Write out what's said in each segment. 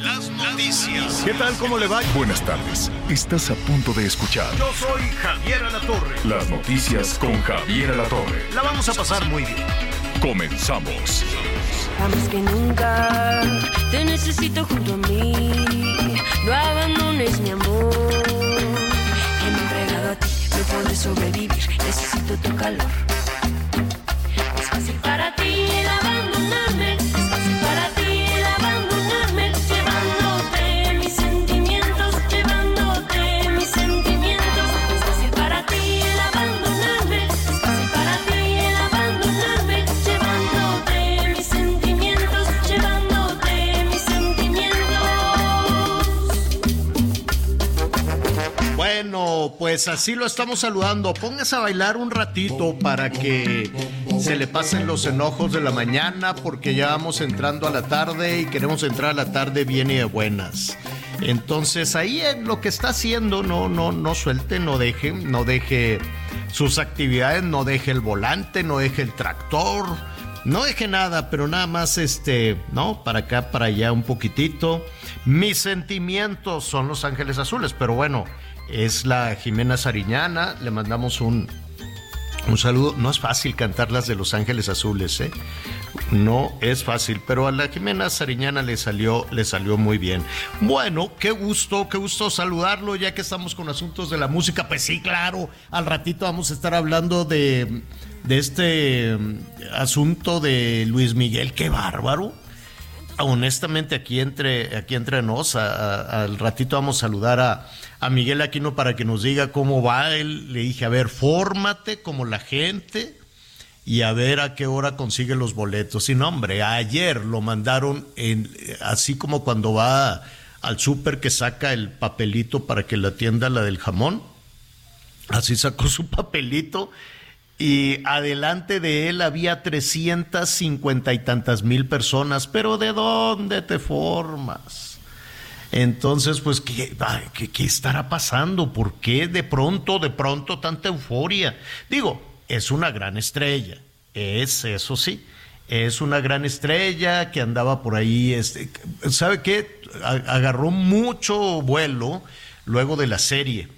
Las noticias. ¿Qué tal? ¿Cómo le va? Buenas tardes. Estás a punto de escuchar Yo soy Javier Alatorre. las noticias con Javier Alatorre. La vamos a pasar muy bien. Comenzamos. Más que nunca te necesito junto a mí. No abandones mi amor. Que me he entregado a ti, no puedo sobrevivir. Necesito tu calor. Es fácil para ti pues así lo estamos saludando. Póngase a bailar un ratito para que se le pasen los enojos de la mañana, porque ya vamos entrando a la tarde y queremos entrar a la tarde bien y de buenas. Entonces ahí en lo que está haciendo, no, no, no suelte, no deje, no deje sus actividades, no deje el volante, no deje el tractor, no deje nada, pero nada más este, ¿no? Para acá, para allá un poquitito. Mis sentimientos son los ángeles azules, pero bueno, es la Jimena Sariñana, le mandamos un, un saludo. No es fácil cantar las de Los Ángeles Azules, ¿eh? No es fácil, pero a la Jimena Sariñana le salió, le salió muy bien. Bueno, qué gusto, qué gusto saludarlo, ya que estamos con asuntos de la música. Pues sí, claro, al ratito vamos a estar hablando de, de este mm, asunto de Luis Miguel, qué bárbaro honestamente aquí entre aquí entre nos al ratito vamos a saludar a, a Miguel Aquino para que nos diga cómo va él le dije a ver fórmate como la gente y a ver a qué hora consigue los boletos y no hombre ayer lo mandaron en así como cuando va al súper que saca el papelito para que la atienda la del jamón Así sacó su papelito y adelante de él había 350 y tantas mil personas. Pero ¿de dónde te formas? Entonces, pues, ¿qué, qué, qué estará pasando? ¿Por qué de pronto, de pronto tanta euforia? Digo, es una gran estrella, es eso sí, es una gran estrella que andaba por ahí, este, ¿sabe qué? Agarró mucho vuelo luego de la serie.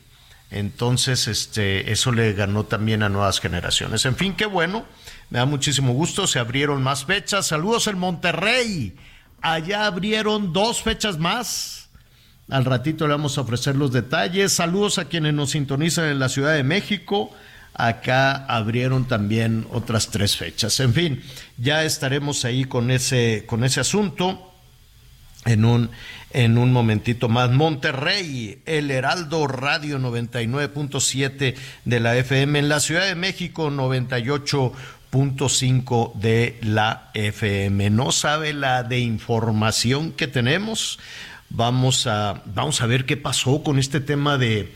Entonces, este, eso le ganó también a nuevas generaciones. En fin, qué bueno. Me da muchísimo gusto. Se abrieron más fechas. Saludos en Monterrey. Allá abrieron dos fechas más. Al ratito le vamos a ofrecer los detalles. Saludos a quienes nos sintonizan en la Ciudad de México. Acá abrieron también otras tres fechas. En fin, ya estaremos ahí con ese, con ese asunto en un, en un momentito más. Monterrey, el Heraldo Radio 99.7 de la FM, en la Ciudad de México 98.5 de la FM. No sabe la de información que tenemos. Vamos a, vamos a ver qué pasó con este tema de,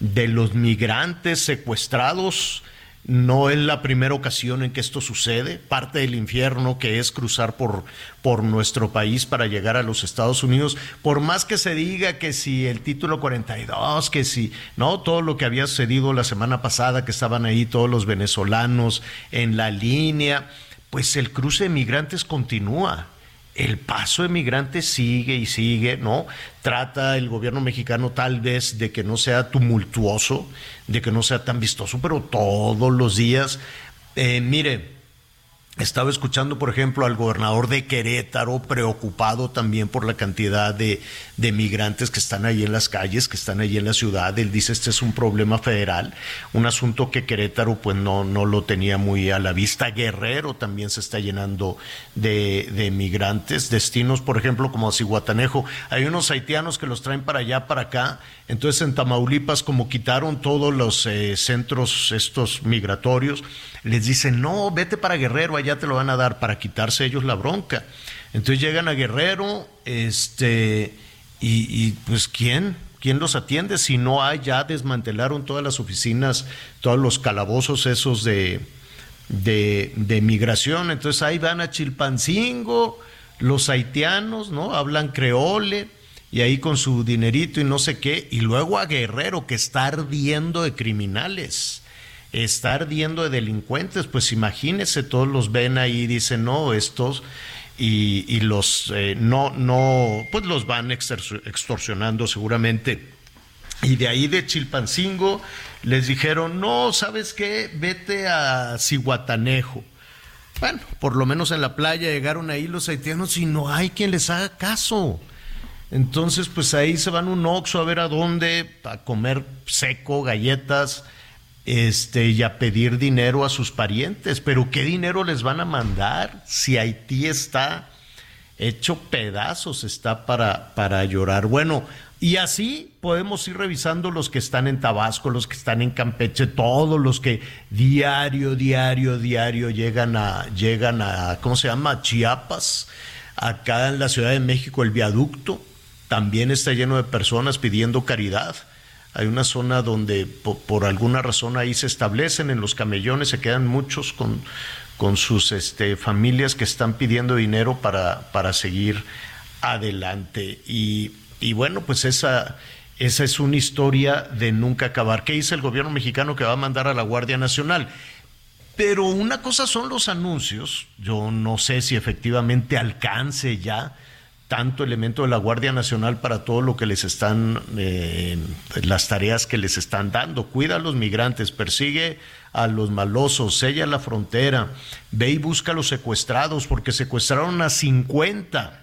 de los migrantes secuestrados. No es la primera ocasión en que esto sucede. Parte del infierno que es cruzar por, por nuestro país para llegar a los Estados Unidos, por más que se diga que si el título 42, que si, no, todo lo que había sucedido la semana pasada, que estaban ahí todos los venezolanos en la línea, pues el cruce de migrantes continúa el paso de migrantes sigue y sigue, ¿no? Trata el gobierno mexicano tal vez de que no sea tumultuoso, de que no sea tan vistoso, pero todos los días, eh, mire, estaba escuchando, por ejemplo, al gobernador de Querétaro preocupado también por la cantidad de, de migrantes que están ahí en las calles, que están ahí en la ciudad. Él dice, este es un problema federal, un asunto que Querétaro pues no, no lo tenía muy a la vista. Guerrero también se está llenando de, de migrantes. Destinos, por ejemplo, como Cihuatanejo. Hay unos haitianos que los traen para allá, para acá. Entonces en Tamaulipas, como quitaron todos los eh, centros estos migratorios, les dicen, no, vete para Guerrero, allá te lo van a dar para quitarse ellos la bronca. Entonces llegan a Guerrero, este, y, pues ¿quién? ¿Quién los atiende? Si no hay, ya desmantelaron todas las oficinas, todos los calabozos esos de, de, de migración. Entonces ahí van a Chilpancingo, los haitianos, ¿no? Hablan creole y ahí con su dinerito y no sé qué, y luego a Guerrero que está ardiendo de criminales está ardiendo de delincuentes, pues imagínese, todos los ven ahí y dicen, no, estos, y, los eh, no, no, pues los van extorsionando seguramente. Y de ahí de Chilpancingo les dijeron, no, ¿sabes qué? Vete a Cihuatanejo. Bueno, por lo menos en la playa llegaron ahí los haitianos y no hay quien les haga caso. Entonces, pues ahí se van un oxo a ver a dónde, a comer seco, galletas, este, y a pedir dinero a sus parientes. Pero ¿qué dinero les van a mandar si Haití está hecho pedazos, está para, para llorar? Bueno, y así podemos ir revisando los que están en Tabasco, los que están en Campeche, todos los que diario, diario, diario llegan a, llegan a, ¿cómo se llama? Chiapas. Acá en la Ciudad de México el viaducto también está lleno de personas pidiendo caridad hay una zona donde por, alguna razón ahí se establecen en los camellones, se quedan muchos con, con sus este, familias que están pidiendo dinero para, para seguir adelante. Y, y bueno, pues esa, esa es una historia de nunca acabar. ¿Qué dice el gobierno mexicano que va a mandar a la Guardia Nacional? Pero una cosa son los anuncios, yo no sé si efectivamente alcance ya tanto elemento de la Guardia Nacional para todo lo que les están, eh, las tareas que les están dando. Cuida a los migrantes, persigue a los malosos, sella la frontera, ve y busca a los secuestrados, porque secuestraron a 50.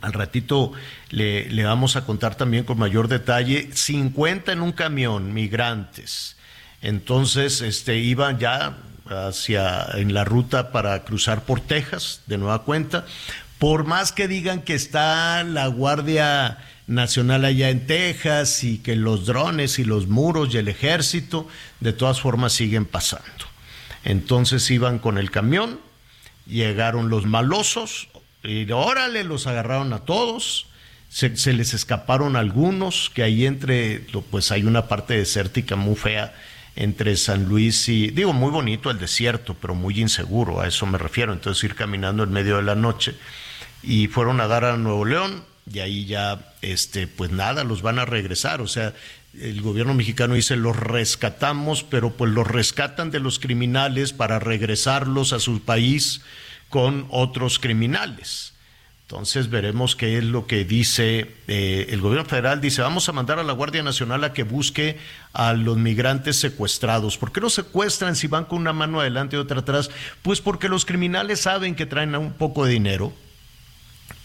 Al ratito le, le vamos a contar también con mayor detalle, 50 en un camión, migrantes. Entonces, este, iban ya hacia en la ruta para cruzar por Texas, de nueva cuenta por más que digan que está la Guardia Nacional allá en Texas y que los drones y los muros y el ejército, de todas formas siguen pasando. Entonces iban con el camión, llegaron los malosos y órale, los agarraron a todos. Se, les escaparon algunos, que ahí entre, pues hay una parte desértica muy fea entre San Luis y, digo, muy bonito el desierto, pero muy inseguro, a eso me refiero. Entonces ir caminando en medio de la noche y fueron a dar a Nuevo León y ahí ya, este, pues nada, los van a regresar. O sea, el gobierno mexicano dice los rescatamos, pero pues los rescatan de los criminales para regresarlos a su país con otros criminales. Entonces veremos qué es lo que dice eh, el gobierno federal. Dice, vamos a mandar a la Guardia Nacional a que busque a los migrantes secuestrados. ¿Por qué los secuestran si van con una mano adelante y otra atrás? Pues porque los criminales saben que traen un poco de dinero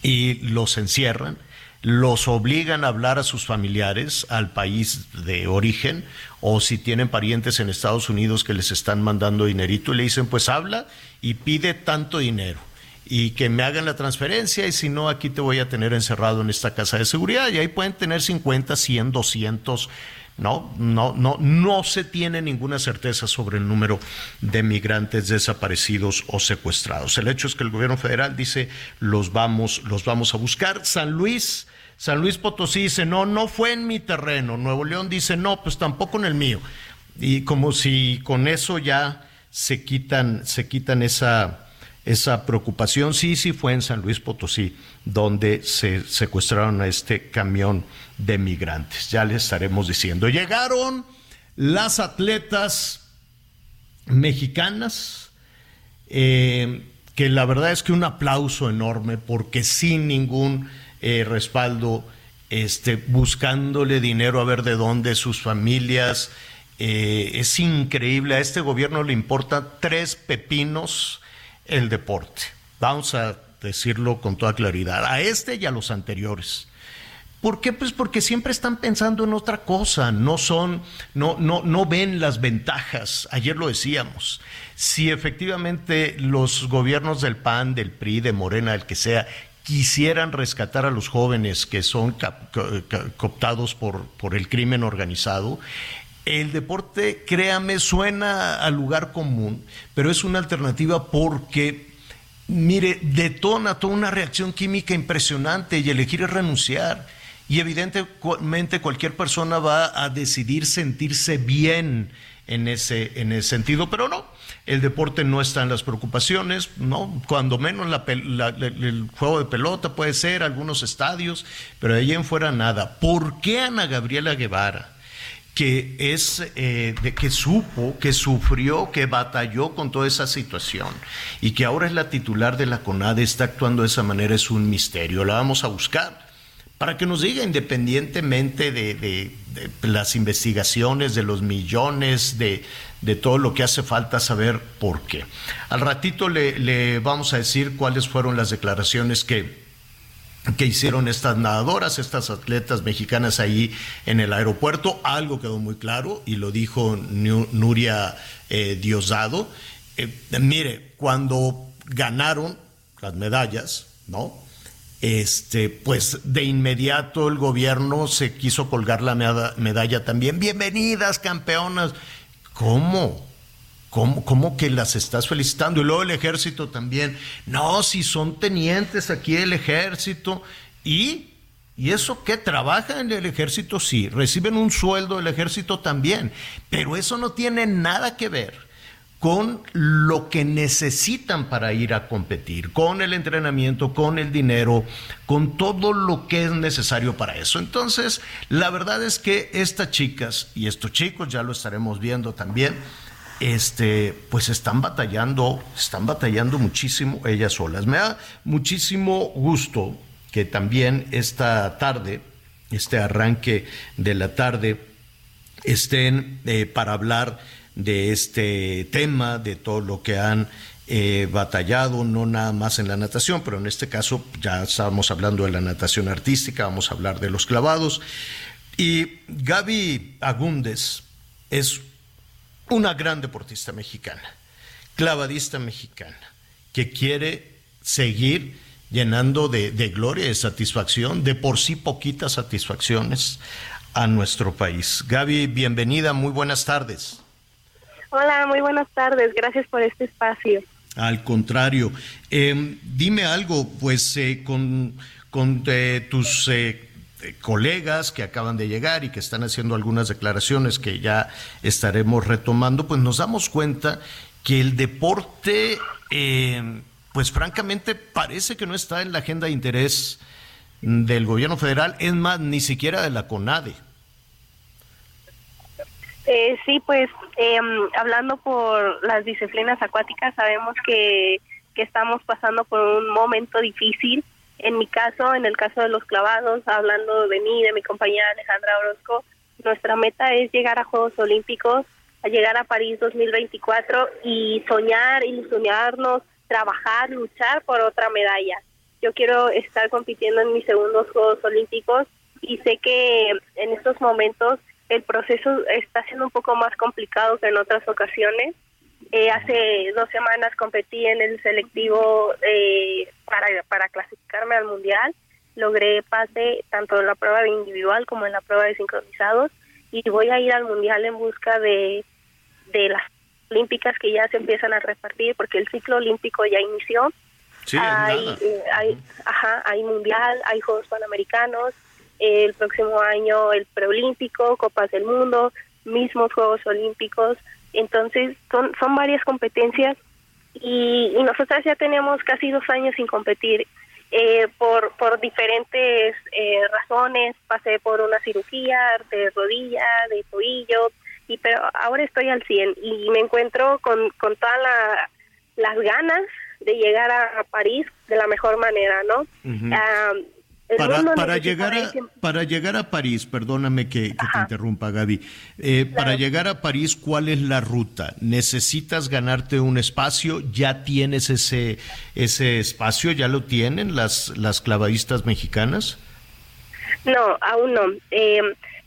y los encierran, los obligan a hablar a sus familiares al país de origen o si tienen parientes en Estados Unidos que les están mandando dinerito y le dicen pues habla y pide tanto dinero y que me hagan la transferencia y si no aquí te voy a tener encerrado en esta casa de seguridad y ahí pueden tener 50, 100, 200 no, no, no, no se tiene ninguna certeza sobre el número de migrantes desaparecidos o secuestrados. El hecho es que el gobierno federal dice los vamos, los vamos a buscar. San Luis, San Luis Potosí dice no, no fue en mi terreno. Nuevo León dice no, pues tampoco en el mío. Y como si con eso ya se quitan, se quitan esa, esa preocupación. Sí, sí fue en San Luis Potosí donde se secuestraron a este camión de migrantes. Ya les estaremos diciendo. Llegaron las atletas mexicanas, eh, que la verdad es que un aplauso enorme porque sin ningún eh, respaldo, este, buscándole dinero a ver de dónde sus familias. Eh, es increíble, a este gobierno le importa tres pepinos el deporte. Vamos a decirlo con toda claridad, a este y a los anteriores. ¿Por qué? Pues porque siempre están pensando en otra cosa, no son, no, no, no ven las ventajas. Ayer lo decíamos. Si efectivamente los gobiernos del PAN, del PRI, de Morena, el que sea, quisieran rescatar a los jóvenes que son cooptados por, por el crimen organizado, el deporte, créame, suena al lugar común, pero es una alternativa porque mire, detona toda una reacción química impresionante y elegir es renunciar. Y evidentemente cualquier persona va a decidir sentirse bien en ese, en ese sentido, pero no, el deporte no está en las preocupaciones, no, cuando menos el juego de pelota puede ser, algunos estadios, pero de ahí en fuera nada. ¿Por qué Ana Gabriela Guevara? que es eh, de que supo, que sufrió, que batalló con toda esa situación y que ahora es la titular de la CONADE, está actuando de esa manera, es un misterio. La vamos a buscar para que nos diga independientemente de, las investigaciones, de los millones, de, todo lo que hace falta saber por qué. Al ratito le, vamos a decir cuáles fueron las declaraciones que que hicieron estas nadadoras, estas atletas mexicanas ahí en el aeropuerto. Algo quedó muy claro y lo dijo Nuria eh, Diosdado. Eh, mire, cuando ganaron las medallas, ¿no? Este, pues de inmediato el gobierno se quiso colgar la medalla también. Bienvenidas, campeonas. ¿Cómo? ¿Cómo, que las estás felicitando? Y luego el ejército también. No, si son tenientes aquí el ejército. ¿Y? ¿Y eso qué? ¿Trabajan en el ejército? Sí. ¿Reciben un sueldo del ejército? También. Pero eso no tiene nada que ver con lo que necesitan para ir a competir, con el entrenamiento, con el dinero, con todo lo que es necesario para eso. Entonces, la verdad es que estas chicas y estos chicos, ya lo estaremos viendo también, este, pues están batallando, están batallando muchísimo ellas solas. Me da muchísimo gusto que también esta tarde, este arranque de la tarde, estén eh, para hablar de este tema, de todo lo que han eh, batallado, no nada más en la natación, pero en este caso ya estábamos hablando de la natación artística, vamos a hablar de los clavados. Y Gaby Agúndez es una gran deportista mexicana, clavadista mexicana, que quiere seguir llenando de, gloria y de satisfacción, de por sí poquitas satisfacciones a nuestro país. Gaby, bienvenida, muy buenas tardes. Hola, muy buenas tardes, gracias por este espacio. Al contrario, em, dime algo, pues eh, con, con eh, tus eh, colegas que acaban de llegar y que están haciendo algunas declaraciones que ya estaremos retomando, pues nos damos cuenta que el deporte, eh, pues francamente parece que no está en la agenda de interés del gobierno federal, es más, ni siquiera de la CONADE. Eh, sí, pues em, hablando por las disciplinas acuáticas, sabemos que, que estamos pasando por un momento difícil en mi caso, en el caso de los clavados, hablando de mí, de mi compañera Alejandra Orozco, nuestra meta es llegar a Juegos Olímpicos, a llegar a París 2024 y soñar, ilusionarnos, trabajar, luchar por otra medalla. Yo quiero estar compitiendo en mis segundos Juegos Olímpicos y sé que en estos momentos el proceso está siendo un poco más complicado que en otras ocasiones eh, hace dos semanas competí en el selectivo eh, para, para clasificarme al mundial. Logré pase tanto en la prueba de individual como en la prueba de sincronizados y voy a ir al mundial en busca de, de las olímpicas que ya se empiezan a repartir porque el ciclo olímpico ya inició. Sí, hay, eh, hay, ajá, hay mundial, hay Juegos Panamericanos, el próximo año el preolímpico, Copas del Mundo, mismos Juegos Olímpicos. Entonces, son, son varias competencias y, y nosotras ya tenemos casi dos años sin competir. Eh, por, por diferentes eh, razones, pasé por una cirugía de rodilla, de tobillo, y pero ahora estoy al 100 y me encuentro con, con todas las ganas de llegar a, París de la mejor manera, ¿no? Para, llegar a, para llegar a París, perdóname que, te interrumpa Gaby, eh, para llegar a París, ¿cuál es la ruta? ¿Necesitas ganarte un espacio? ¿Ya tienes ese, ese espacio? ¿Ya lo tienen las, las clavadistas mexicanas? No, aún no. Eh,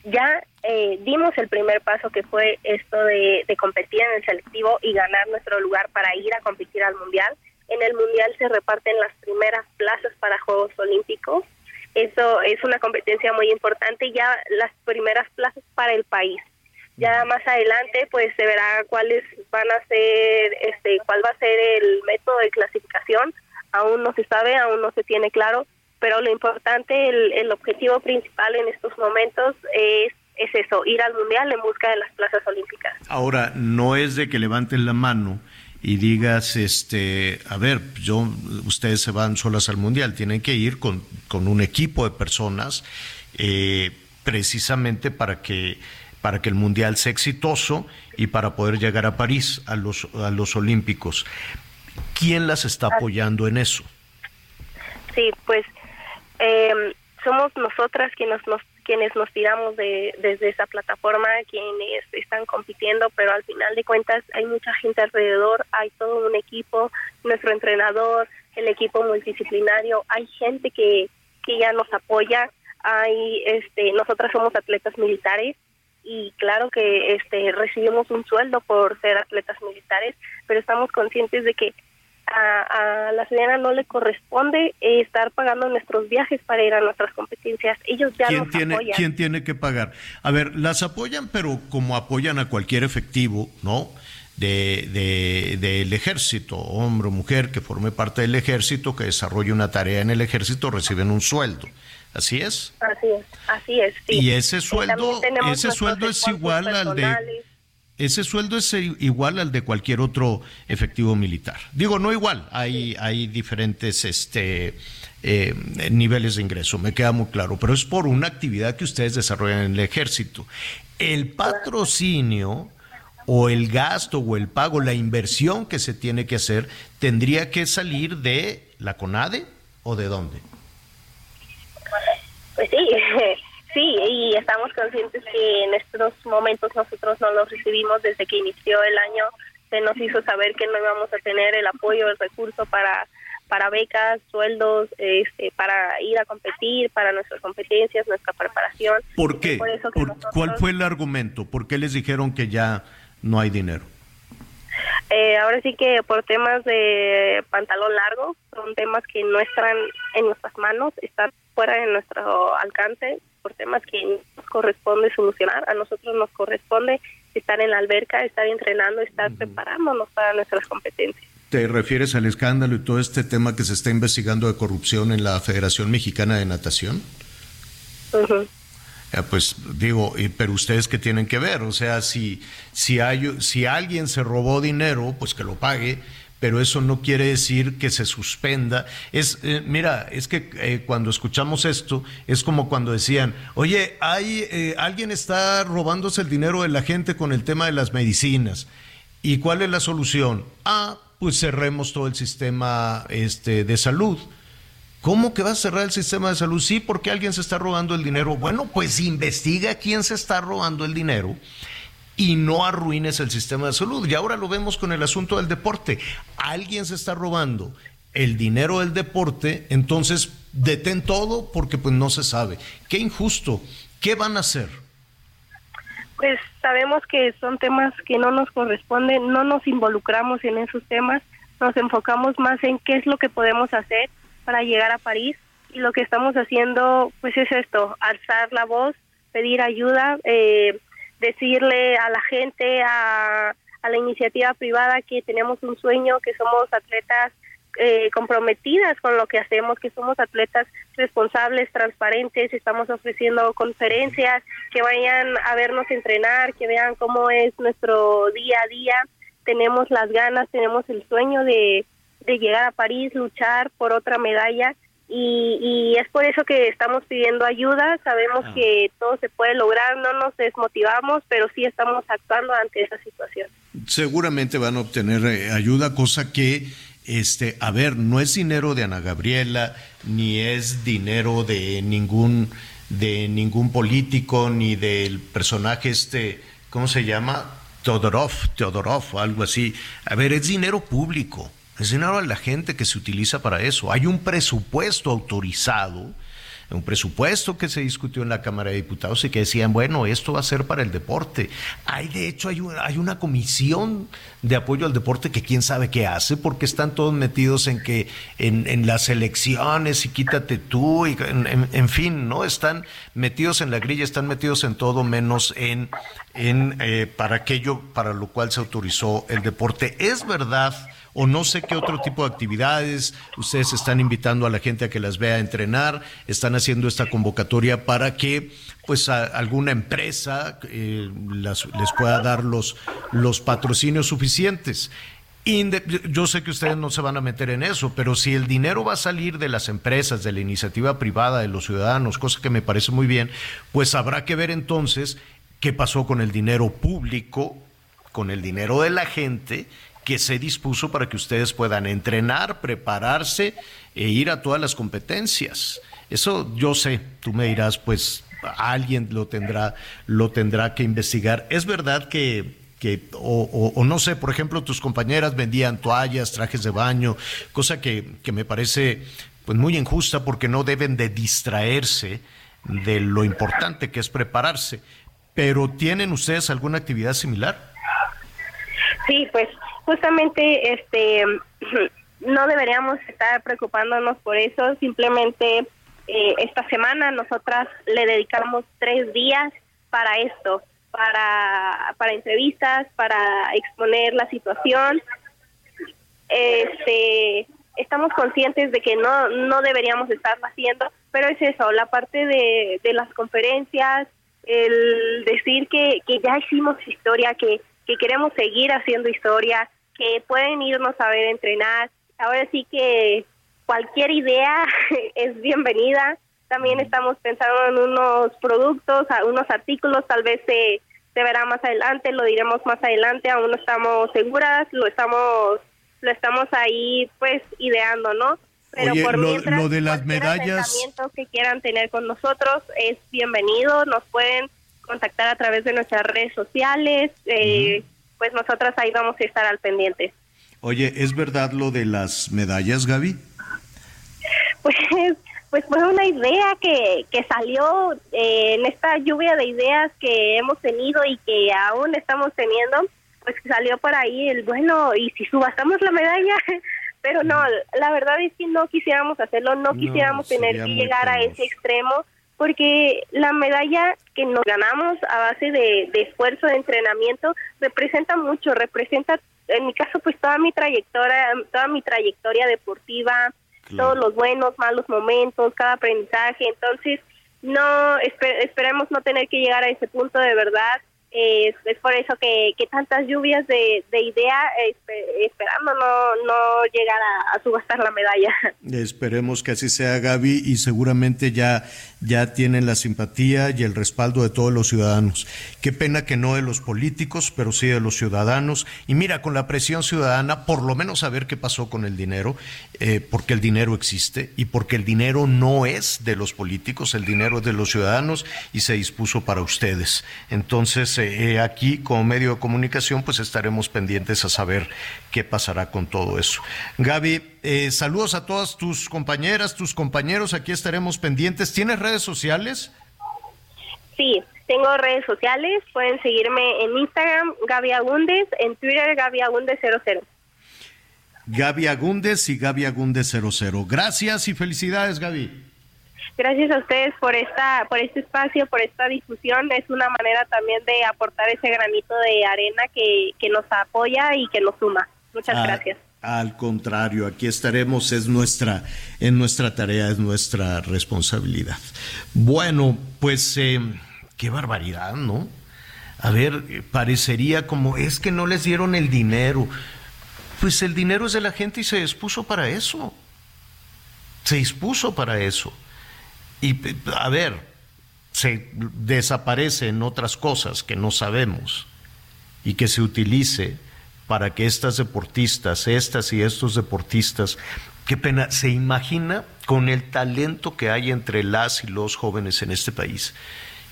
ya eh, dimos el primer paso que fue esto de, de competir en el selectivo y ganar nuestro lugar para ir a competir al Mundial. En el Mundial se reparten las primeras plazas para Juegos Olímpicos eso es una competencia muy importante y ya las primeras plazas para el país. Ya más adelante pues se verá cuáles van a ser, este, cuál va a ser el método de clasificación. Aún no se sabe, aún no se tiene claro, pero lo importante, el, el objetivo principal en estos momentos es es eso, ir al mundial en busca de las plazas olímpicas. Ahora, no es de que levanten la mano y digas, este, a ver, yo, ustedes se van solas al mundial, tienen que ir con, con un equipo de personas, eh, precisamente para que para que el Mundial sea exitoso y para poder llegar a París, a los, a los Olímpicos. ¿Quién las está apoyando en eso? Sí, pues eh, somos nosotras quienes nos, quienes nos tiramos de, desde esa plataforma, quienes están compitiendo, pero al final de cuentas hay mucha gente alrededor, hay todo un equipo, nuestro entrenador, el equipo multidisciplinario, hay gente que, que ya nos apoya, hay este nosotras somos atletas militares y claro que este recibimos un sueldo por ser atletas militares, pero estamos conscientes de que a, la ciudadana no le corresponde estar pagando nuestros viajes para ir a nuestras competencias. Ellos ya ¿Quién nos tiene, apoyan. ¿Quién tiene que pagar? A ver, las apoyan, pero como apoyan a cualquier efectivo, ¿no? De, de, del ejército, hombre o mujer que forme parte del ejército, que desarrolle una tarea en el ejército, reciben un sueldo. ¿Así es? Así es, así es. Sí. Y ese Y sueldo, tenemos ese sueldo es igual al de. Ese sueldo es igual al de cualquier otro efectivo militar. Digo, no igual, hay, diferentes este, eh, niveles de ingreso, me queda muy claro, pero es por una actividad que ustedes desarrollan en el ejército. El patrocinio o el gasto o el pago, la inversión que se tiene que hacer, tendría que salir de la CONADE o de dónde? Pues sí, sí, y estamos conscientes que en estos momentos nosotros no los recibimos desde que inició el año. Se nos hizo saber que no íbamos a tener el apoyo, el recurso para para becas, sueldos, este, para ir a competir, para nuestras competencias, nuestra preparación. ¿Por qué? Por eso que ¿Por- nosotros- ¿Cuál fue el argumento? ¿Por qué les dijeron que ya no hay dinero? Eh, ahora sí que por temas de pantalón largo, son temas que no están en nuestras manos, están fuera de nuestro alcance, por temas que nos corresponde solucionar. A nosotros nos corresponde estar en la alberca, estar entrenando, estar preparándonos para nuestras competencias. ¿Te refieres al escándalo y todo este tema que se está investigando de corrupción en la Federación Mexicana de Natación? Eh, pues digo, pero ustedes qué tienen que ver, o sea, si, si, hay, si alguien se robó dinero, pues que lo pague, pero eso no quiere decir que se suspenda. Es, eh, mira, es que eh, cuando escuchamos esto, es como cuando decían, oye, hay, eh, alguien está robándose el dinero de la gente con el tema de las medicinas. ¿Y cuál es la solución? Ah, pues cerremos todo el sistema este, de salud. ¿Cómo que va a cerrar el sistema de salud? Sí, porque alguien se está robando el dinero. Bueno, pues investiga quién se está robando el dinero y no arruines el sistema de salud. Y ahora lo vemos con el asunto del deporte. Alguien se está robando el dinero del deporte, entonces detén todo porque pues no se sabe. Qué injusto. ¿Qué van a hacer? Pues sabemos que son temas que no nos corresponden, no nos involucramos en esos temas, nos enfocamos más en qué es lo que podemos hacer para llegar a París. Y lo que estamos haciendo pues es esto, alzar la voz, pedir ayuda, eh, decirle a la gente, a, a la iniciativa privada que tenemos un sueño, que somos atletas eh, comprometidas con lo que hacemos, que somos atletas responsables, transparentes, estamos ofreciendo conferencias, que vayan a vernos entrenar, que vean cómo es nuestro día a día, tenemos las ganas, tenemos el sueño de, de llegar a París, luchar por otra medalla y, y es por eso que estamos pidiendo ayuda, sabemos Ah. que todo se puede lograr, no nos desmotivamos, pero sí estamos actuando ante esa situación. seguramente van a obtener eh, ayuda, cosa que, este, a ver, no es dinero de Ana Gabriela, ni es dinero de ningún, de ningún político, ni del personaje este, ¿cómo se llama? Todorov, Teodorov, o algo así. A ver, es dinero público, es dinero de la gente que se utiliza para eso. Hay un presupuesto autorizado un presupuesto que se discutió en la Cámara de Diputados y que decían, bueno, esto va a ser para el deporte. Hay, de hecho, hay, un- hay una comisión de apoyo al deporte que quién sabe qué hace, porque están todos metidos en que en, en las elecciones y quítate tú, y en, fin, ¿no? Están metidos en la grilla, están metidos en todo menos en, en eh, para aquello para lo cual se autorizó el deporte. Es verdad o no sé qué otro tipo de actividades. Ustedes están invitando a la gente a que las vea entrenar, están haciendo esta convocatoria para que pues a- alguna empresa eh, les pueda dar los, los patrocinios suficientes. Yo sé que ustedes no se van a meter en eso, pero si el dinero va a salir de las empresas, de la iniciativa privada, de los ciudadanos, cosa que me parece muy bien, pues habrá que ver entonces qué pasó con el dinero público, con el dinero de la gente que se dispuso para que ustedes puedan entrenar, prepararse e ir a todas las competencias. Eso yo sé, tú me dirás, pues alguien lo tendrá, lo tendrá que investigar. Es verdad que, que o, no sé, por ejemplo, tus compañeras vendían toallas, trajes de baño, cosa que, que me parece pues muy injusta porque no deben de distraerse de lo importante que es prepararse. Pero ¿tienen ustedes alguna actividad similar? Sí, pues justamente este no deberíamos estar preocupándonos por eso, simplemente eh, esta semana nosotras le dedicamos tres días para esto, para, para entrevistas, para exponer la situación. Este, estamos conscientes de que no, no deberíamos estarlo haciendo, pero es eso, la parte de, de las conferencias, el decir que, que ya hicimos historia, que, que queremos seguir haciendo historia, que pueden irnos a ver entrenar. Ahora sí que cualquier idea es bienvenida. También estamos pensando en unos productos, unos artículos, tal vez se, se verá más adelante, lo diremos más adelante, aún no estamos seguras, lo estamos lo estamos ahí pues ideando, ¿no? Pero por mientras, lo de las medallas que quieran tener con nosotros es bienvenido, nos pueden contactar a través de nuestras redes sociales, eh, pues nosotras ahí vamos a estar al pendiente. Oye, ¿es verdad lo de las medallas, Gaby? Pues, pues fue una idea que, que salió eh, en esta lluvia de ideas que hemos tenido y que aún estamos teniendo, pues salió por ahí el, bueno, ¿y si subastamos la medalla? Pero no, la verdad es que no quisiéramos hacerlo, no quisiéramos tener que llegar a ese extremo porque la medalla que nos ganamos a base de, esfuerzo, de entrenamiento, representa mucho, representa, en mi caso, pues toda mi trayectoria, toda mi trayectoria deportiva, todos los buenos, malos momentos, cada aprendizaje. Entonces, no esperemos no tener que llegar a ese punto de verdad es, por eso que, tantas lluvias de, de idea esperando no, no llegar a, subastar la medalla. Esperemos que así sea, Gaby, y seguramente ya, ya tienen la simpatía y el respaldo de todos los ciudadanos. Qué pena que no de los políticos, pero sí de los ciudadanos. Y mira, con la presión ciudadana, por lo menos saber qué pasó con el dinero, eh, porque el dinero existe y porque el dinero no es de los políticos, el dinero es de los ciudadanos y se dispuso para ustedes. Entonces, eh, aquí como medio de comunicación pues estaremos pendientes a saber qué pasará con todo eso. Gaby, eh, saludos a todas tus compañeras, tus compañeros, aquí estaremos pendientes. ¿Tienes redes sociales? Sí, tengo redes sociales, pueden seguirme en Instagram, Gaby Agundes, en Twitter, Gaby Agundes 00. Gaby Agundes y Gaby Agundes 00. Gracias y felicidades, Gaby. Gracias a ustedes por esta, por este espacio, por esta difusión. Es una manera también de aportar ese granito de arena que, que nos apoya y que nos suma. Muchas ah, gracias. Al contrario, aquí estaremos, es nuestra, en nuestra tarea, es nuestra responsabilidad. Bueno, pues eh, qué barbaridad, ¿no? A ver, parecería como es que no les dieron el dinero. Pues el dinero es de la gente y se dispuso para eso. Se dispuso para eso. Y a ver, se desaparece en otras cosas que no sabemos y que se utilice para que estas deportistas, estas y estos deportistas, qué pena, se imagina con el talento que hay entre las y los jóvenes en este país,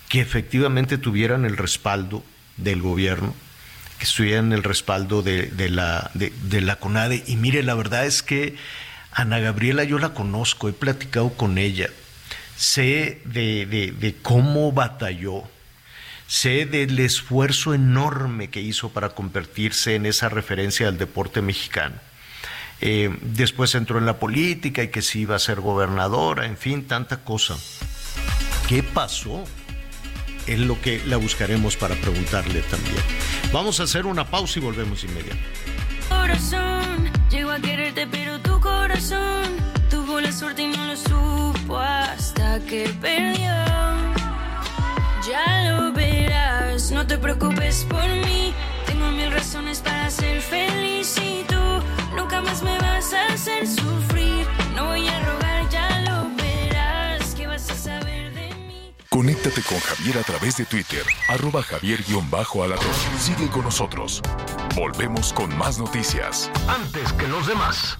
que efectivamente tuvieran el respaldo del gobierno, que estuvieran el respaldo de, de la, de, de la CONADE. Y mire, la verdad es que Ana Gabriela yo la conozco, he platicado con ella sé de, cómo batalló, sé del esfuerzo enorme que hizo para convertirse en esa referencia del deporte mexicano. Eh, después entró en la política y que si iba a ser gobernadora, en fin, tanta cosa. ¿Qué pasó? Es lo que la buscaremos para preguntarle también. Vamos a hacer una pausa y volvemos inmediato. Corazón, llego a quererte, pero tu corazón tuvo la suerte y no lo supo hasta que perdió. Ya lo verás, no te preocupes por mí. Tengo mil razones para ser feliz y tú nunca más me vas a hacer sufrir. No voy a rogar, ya lo verás. ¿Qué vas a saber de mí? Conéctate con Javier a través de Twitter, arroba javier-alatón. Sigue con nosotros. Volvemos con más noticias. Antes que los demás.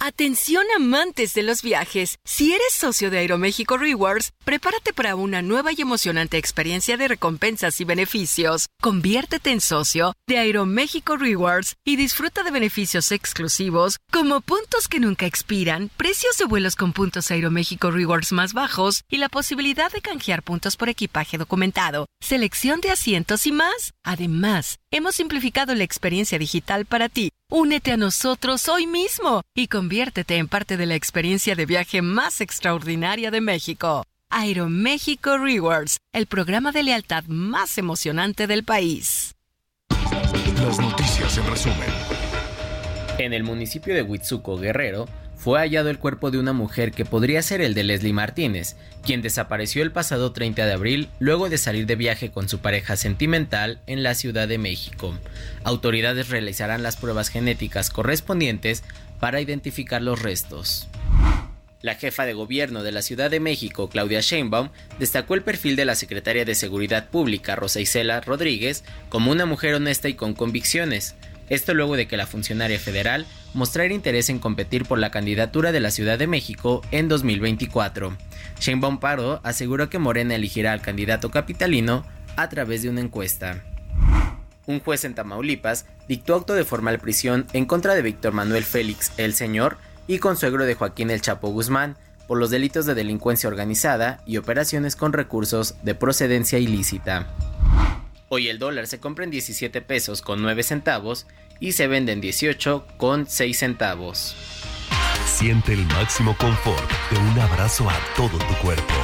Atención amantes de los viajes. Si eres socio de Aeroméxico Rewards, prepárate para una nueva y emocionante experiencia de recompensas y beneficios. Conviértete en socio de Aeroméxico Rewards y disfruta de beneficios exclusivos como puntos que nunca expiran, precios de vuelos con puntos Aeroméxico Rewards más bajos y la posibilidad de canjear puntos por equipaje documentado, selección de asientos y más. Además, hemos simplificado la experiencia digital para ti. Únete a nosotros hoy mismo y conviértete en parte de la experiencia de viaje más extraordinaria de México. Aeroméxico Rewards, el programa de lealtad más emocionante del país. Las noticias en resumen. En el municipio de Huitzuco, Guerrero, fue hallado el cuerpo de una mujer que podría ser el de Leslie Martínez, quien desapareció el pasado 30 de abril luego de salir de viaje con su pareja sentimental en la Ciudad de México. Autoridades realizarán las pruebas genéticas correspondientes para identificar los restos. La jefa de gobierno de la Ciudad de México, Claudia Sheinbaum, destacó el perfil de la secretaria de Seguridad Pública, Rosa Isela Rodríguez, como una mujer honesta y con convicciones. Esto luego de que la funcionaria federal mostrara interés en competir por la candidatura de la Ciudad de México en 2024. Sheinbaum Pardo aseguró que Morena elegirá al candidato capitalino a través de una encuesta. Un juez en Tamaulipas dictó acto de formal prisión en contra de Víctor Manuel Félix el Señor y consuegro de Joaquín El Chapo Guzmán por los delitos de delincuencia organizada y operaciones con recursos de procedencia ilícita. Hoy el dólar se compra en 17 pesos con 9 centavos y se vende en 18 con 6 centavos. Siente el máximo confort de un abrazo a todo tu cuerpo.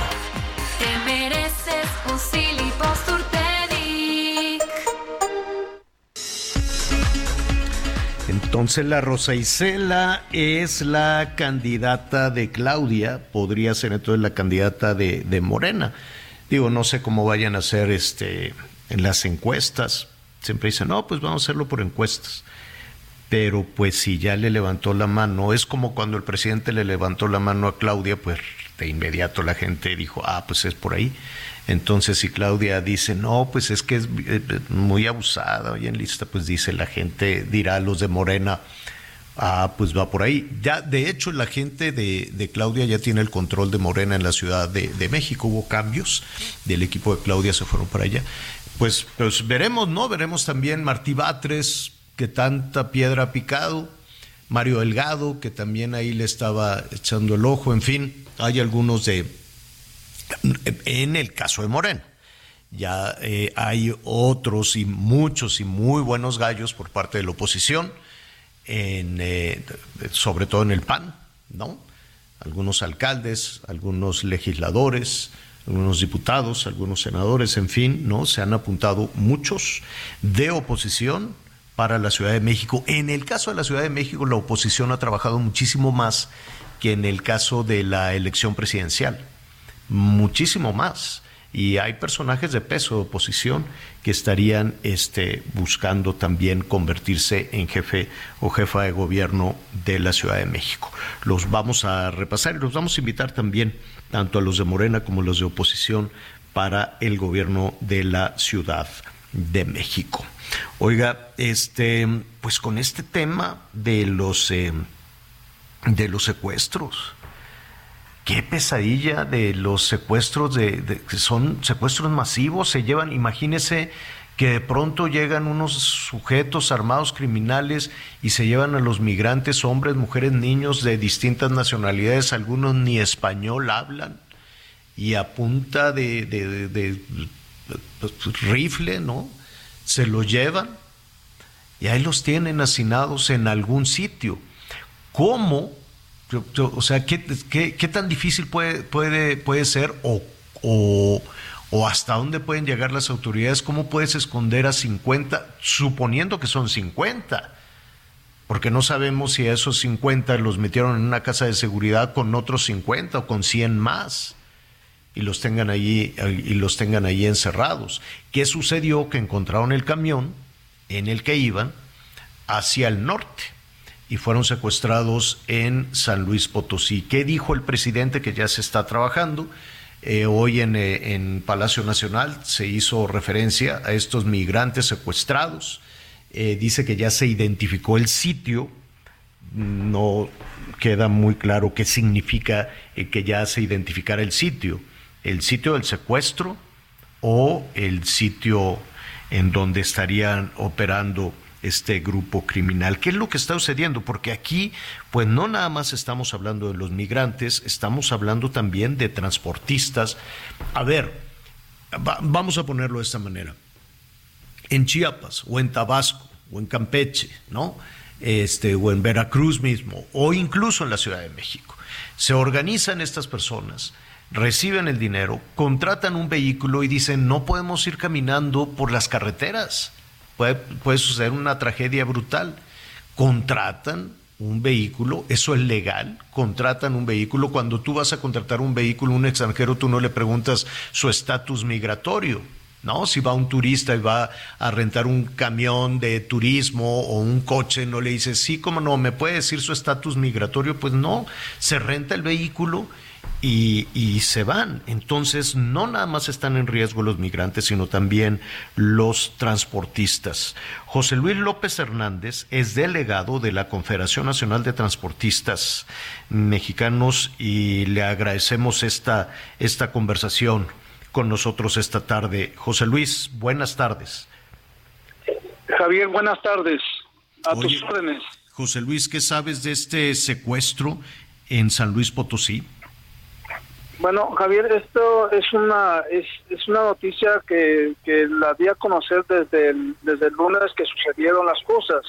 Te mereces un Entonces la Rosa Isela es la candidata de Claudia, podría ser entonces la candidata de, de Morena. Digo, no sé cómo vayan a hacer este en las encuestas. Siempre dicen, no, pues vamos a hacerlo por encuestas. Pero pues si ya le levantó la mano, es como cuando el presidente le levantó la mano a Claudia, pues de inmediato la gente dijo, ah, pues es por ahí. Entonces si Claudia dice, no, pues es que es eh, muy abusada y en lista, pues dice la gente, dirá a los de Morena, ah, pues va por ahí. Ya, de hecho, la gente de, de Claudia ya tiene el control de Morena en la Ciudad de, de México. Hubo cambios del equipo de Claudia, se fueron para allá. Pues, pues veremos, ¿no? Veremos también Martí Batres, que tanta piedra ha picado, Mario Delgado, que también ahí le estaba echando el ojo, en fin, hay algunos de, en el caso de Morena. Ya eh, hay otros y muchos y muy buenos gallos por parte de la oposición, en, eh, sobre todo en el PAN, ¿no? Algunos alcaldes, algunos legisladores, algunos diputados, algunos senadores, en fin, ¿no? Se han apuntado muchos de oposición para la Ciudad de México. En el caso de la Ciudad de México, la oposición ha trabajado muchísimo más que en el caso de la elección presidencial. Muchísimo más. Y hay personajes de peso de oposición que estarían este, buscando también convertirse en jefe o jefa de gobierno de la Ciudad de México. Los vamos a repasar y los vamos a invitar también tanto a los de Morena como a los de oposición, para el gobierno de la Ciudad de México. Oiga, este, pues con este tema de los eh, de los secuestros, qué pesadilla de los secuestros de, que son secuestros masivos, se llevan, imagínese que de pronto llegan unos sujetos armados criminales y se llevan a los migrantes, hombres, mujeres, niños de distintas nacionalidades, algunos ni español hablan, y a punta de, rifle, ¿no? Se los llevan y ahí los tienen hacinados en algún sitio. ¿Cómo? o sea, ¿qué, qué, tan difícil puede, puede, puede ser o, o o hasta dónde pueden llegar las autoridades, cómo puedes esconder a 50, suponiendo que son 50, porque no sabemos si a esos 50 los metieron en una casa de seguridad con otros 50 o con 100 más y los tengan allí y los tengan allí encerrados. ¿Qué sucedió? Que encontraron el camión en el que iban hacia el norte y fueron secuestrados en San Luis Potosí. ¿Qué dijo el presidente que ya se está trabajando? Eh, hoy en, eh, en, Palacio Nacional se hizo referencia a estos migrantes secuestrados. Eh, dice que ya se identificó el sitio. No queda muy claro qué significa que ya se identificara el sitio. El sitio del secuestro o el sitio en donde estarían operando este grupo criminal. ¿Qué es lo que está sucediendo? Porque aquí, pues no nada más estamos hablando de los migrantes, estamos hablando también de transportistas. A ver, vamos a ponerlo de esta manera. En Chiapas o en Tabasco o en Campeche, ¿no? Este, o en Veracruz mismo, o incluso en la Ciudad de México. Se organizan estas personas, reciben el dinero, contratan un vehículo y dicen, no podemos ir caminando por las carreteras puede, suceder una tragedia brutal. Contratan un vehículo, eso es legal, contratan un vehículo. Cuando tú vas a contratar un vehículo, un extranjero, tú no le preguntas su estatus migratorio. ¿no? Si va un turista y va a rentar un camión de turismo o un coche, no le dices, sí, cómo no, ¿me puede decir su estatus migratorio? Pues no, se renta el vehículo y, se van. Entonces, no nada más están en riesgo los migrantes, sino también los transportistas. José Luis López Hernández es delegado de la Confederación Nacional de Transportistas Mexicanos y le agradecemos esta, esta conversación con nosotros esta tarde. José Luis, buenas tardes. Javier, buenas tardes. A tus órdenes. José Luis, ¿qué sabes de este secuestro en San Luis Potosí? Bueno, Javier, esto es una es, es una noticia que, que la di a conocer desde el, desde el lunes que sucedieron las cosas.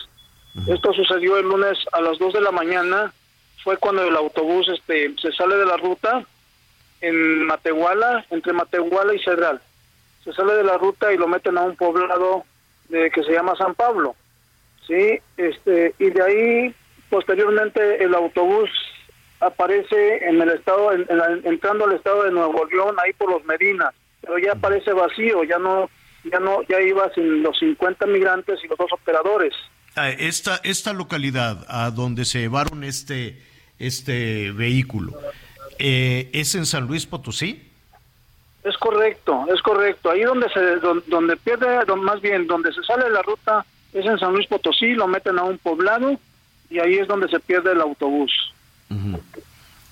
Esto sucedió el lunes a las 2 de la mañana, fue cuando el autobús este se sale de la ruta en Matehuala, entre Matehuala y Cedral. Se sale de la ruta y lo meten a un poblado de, que se llama San Pablo. Sí, este y de ahí posteriormente el autobús aparece en el estado, entrando al estado de Nuevo León, ahí por los Medinas, pero ya aparece vacío, ya no, ya no, ya iba sin los 50 migrantes y los dos operadores. Ah, esta, esta localidad a donde se llevaron este, este vehículo, eh, ¿es en San Luis Potosí? Es correcto, es correcto. Ahí donde se, donde, pierde, más bien, donde se sale la ruta es en San Luis Potosí, lo meten a un poblado y ahí es donde se pierde el autobús.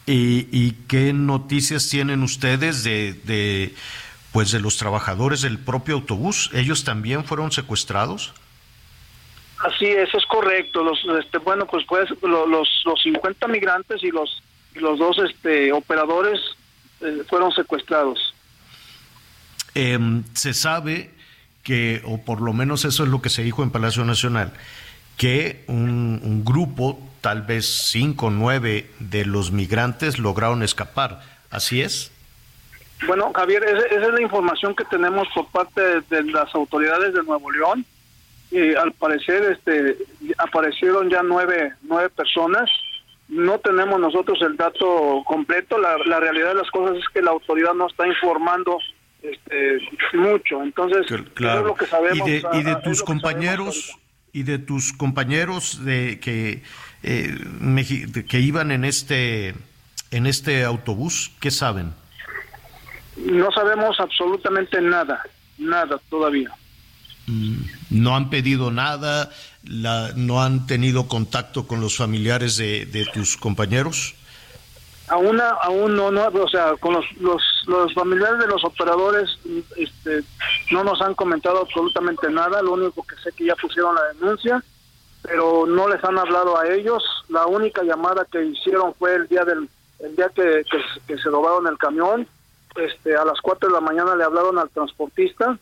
¿Y, qué noticias tienen ustedes de, de, pues de los trabajadores del propio autobús? ¿Ellos también fueron secuestrados? Así es, es correcto. Los, este, bueno, pues, pues los, los 50 migrantes y los, los dos este, operadores eh, fueron secuestrados. Em, se sabe que, o por lo menos eso es lo que se dijo en Palacio Nacional, que un, grupo, tal vez cinco o nueve de los migrantes lograron escapar. ¿Así es? Bueno, Javier, esa, es la información que tenemos por parte de, las autoridades de Nuevo León. y al parecer, este, aparecieron ya nueve, nueve personas. No tenemos nosotros el dato completo. La, realidad de las cosas es que la autoridad no está informando este, mucho. Entonces, claro. es lo que sabemos. ¿Y de, y de tus compañeros? y de tus compañeros de que eh, que iban en este en este autobús qué saben no sabemos absolutamente nada nada todavía. Mm, no han pedido nada la, no han tenido contacto con los familiares de, de tus compañeros. Aún aún no no o sea con los, los, los familiares de los operadores este no nos han comentado absolutamente nada lo único que sé que ya pusieron la denuncia pero no les han hablado a ellos la única llamada que hicieron fue el día del el día que, que, se robaron el camión este a las 4 de la mañana le hablaron al transportista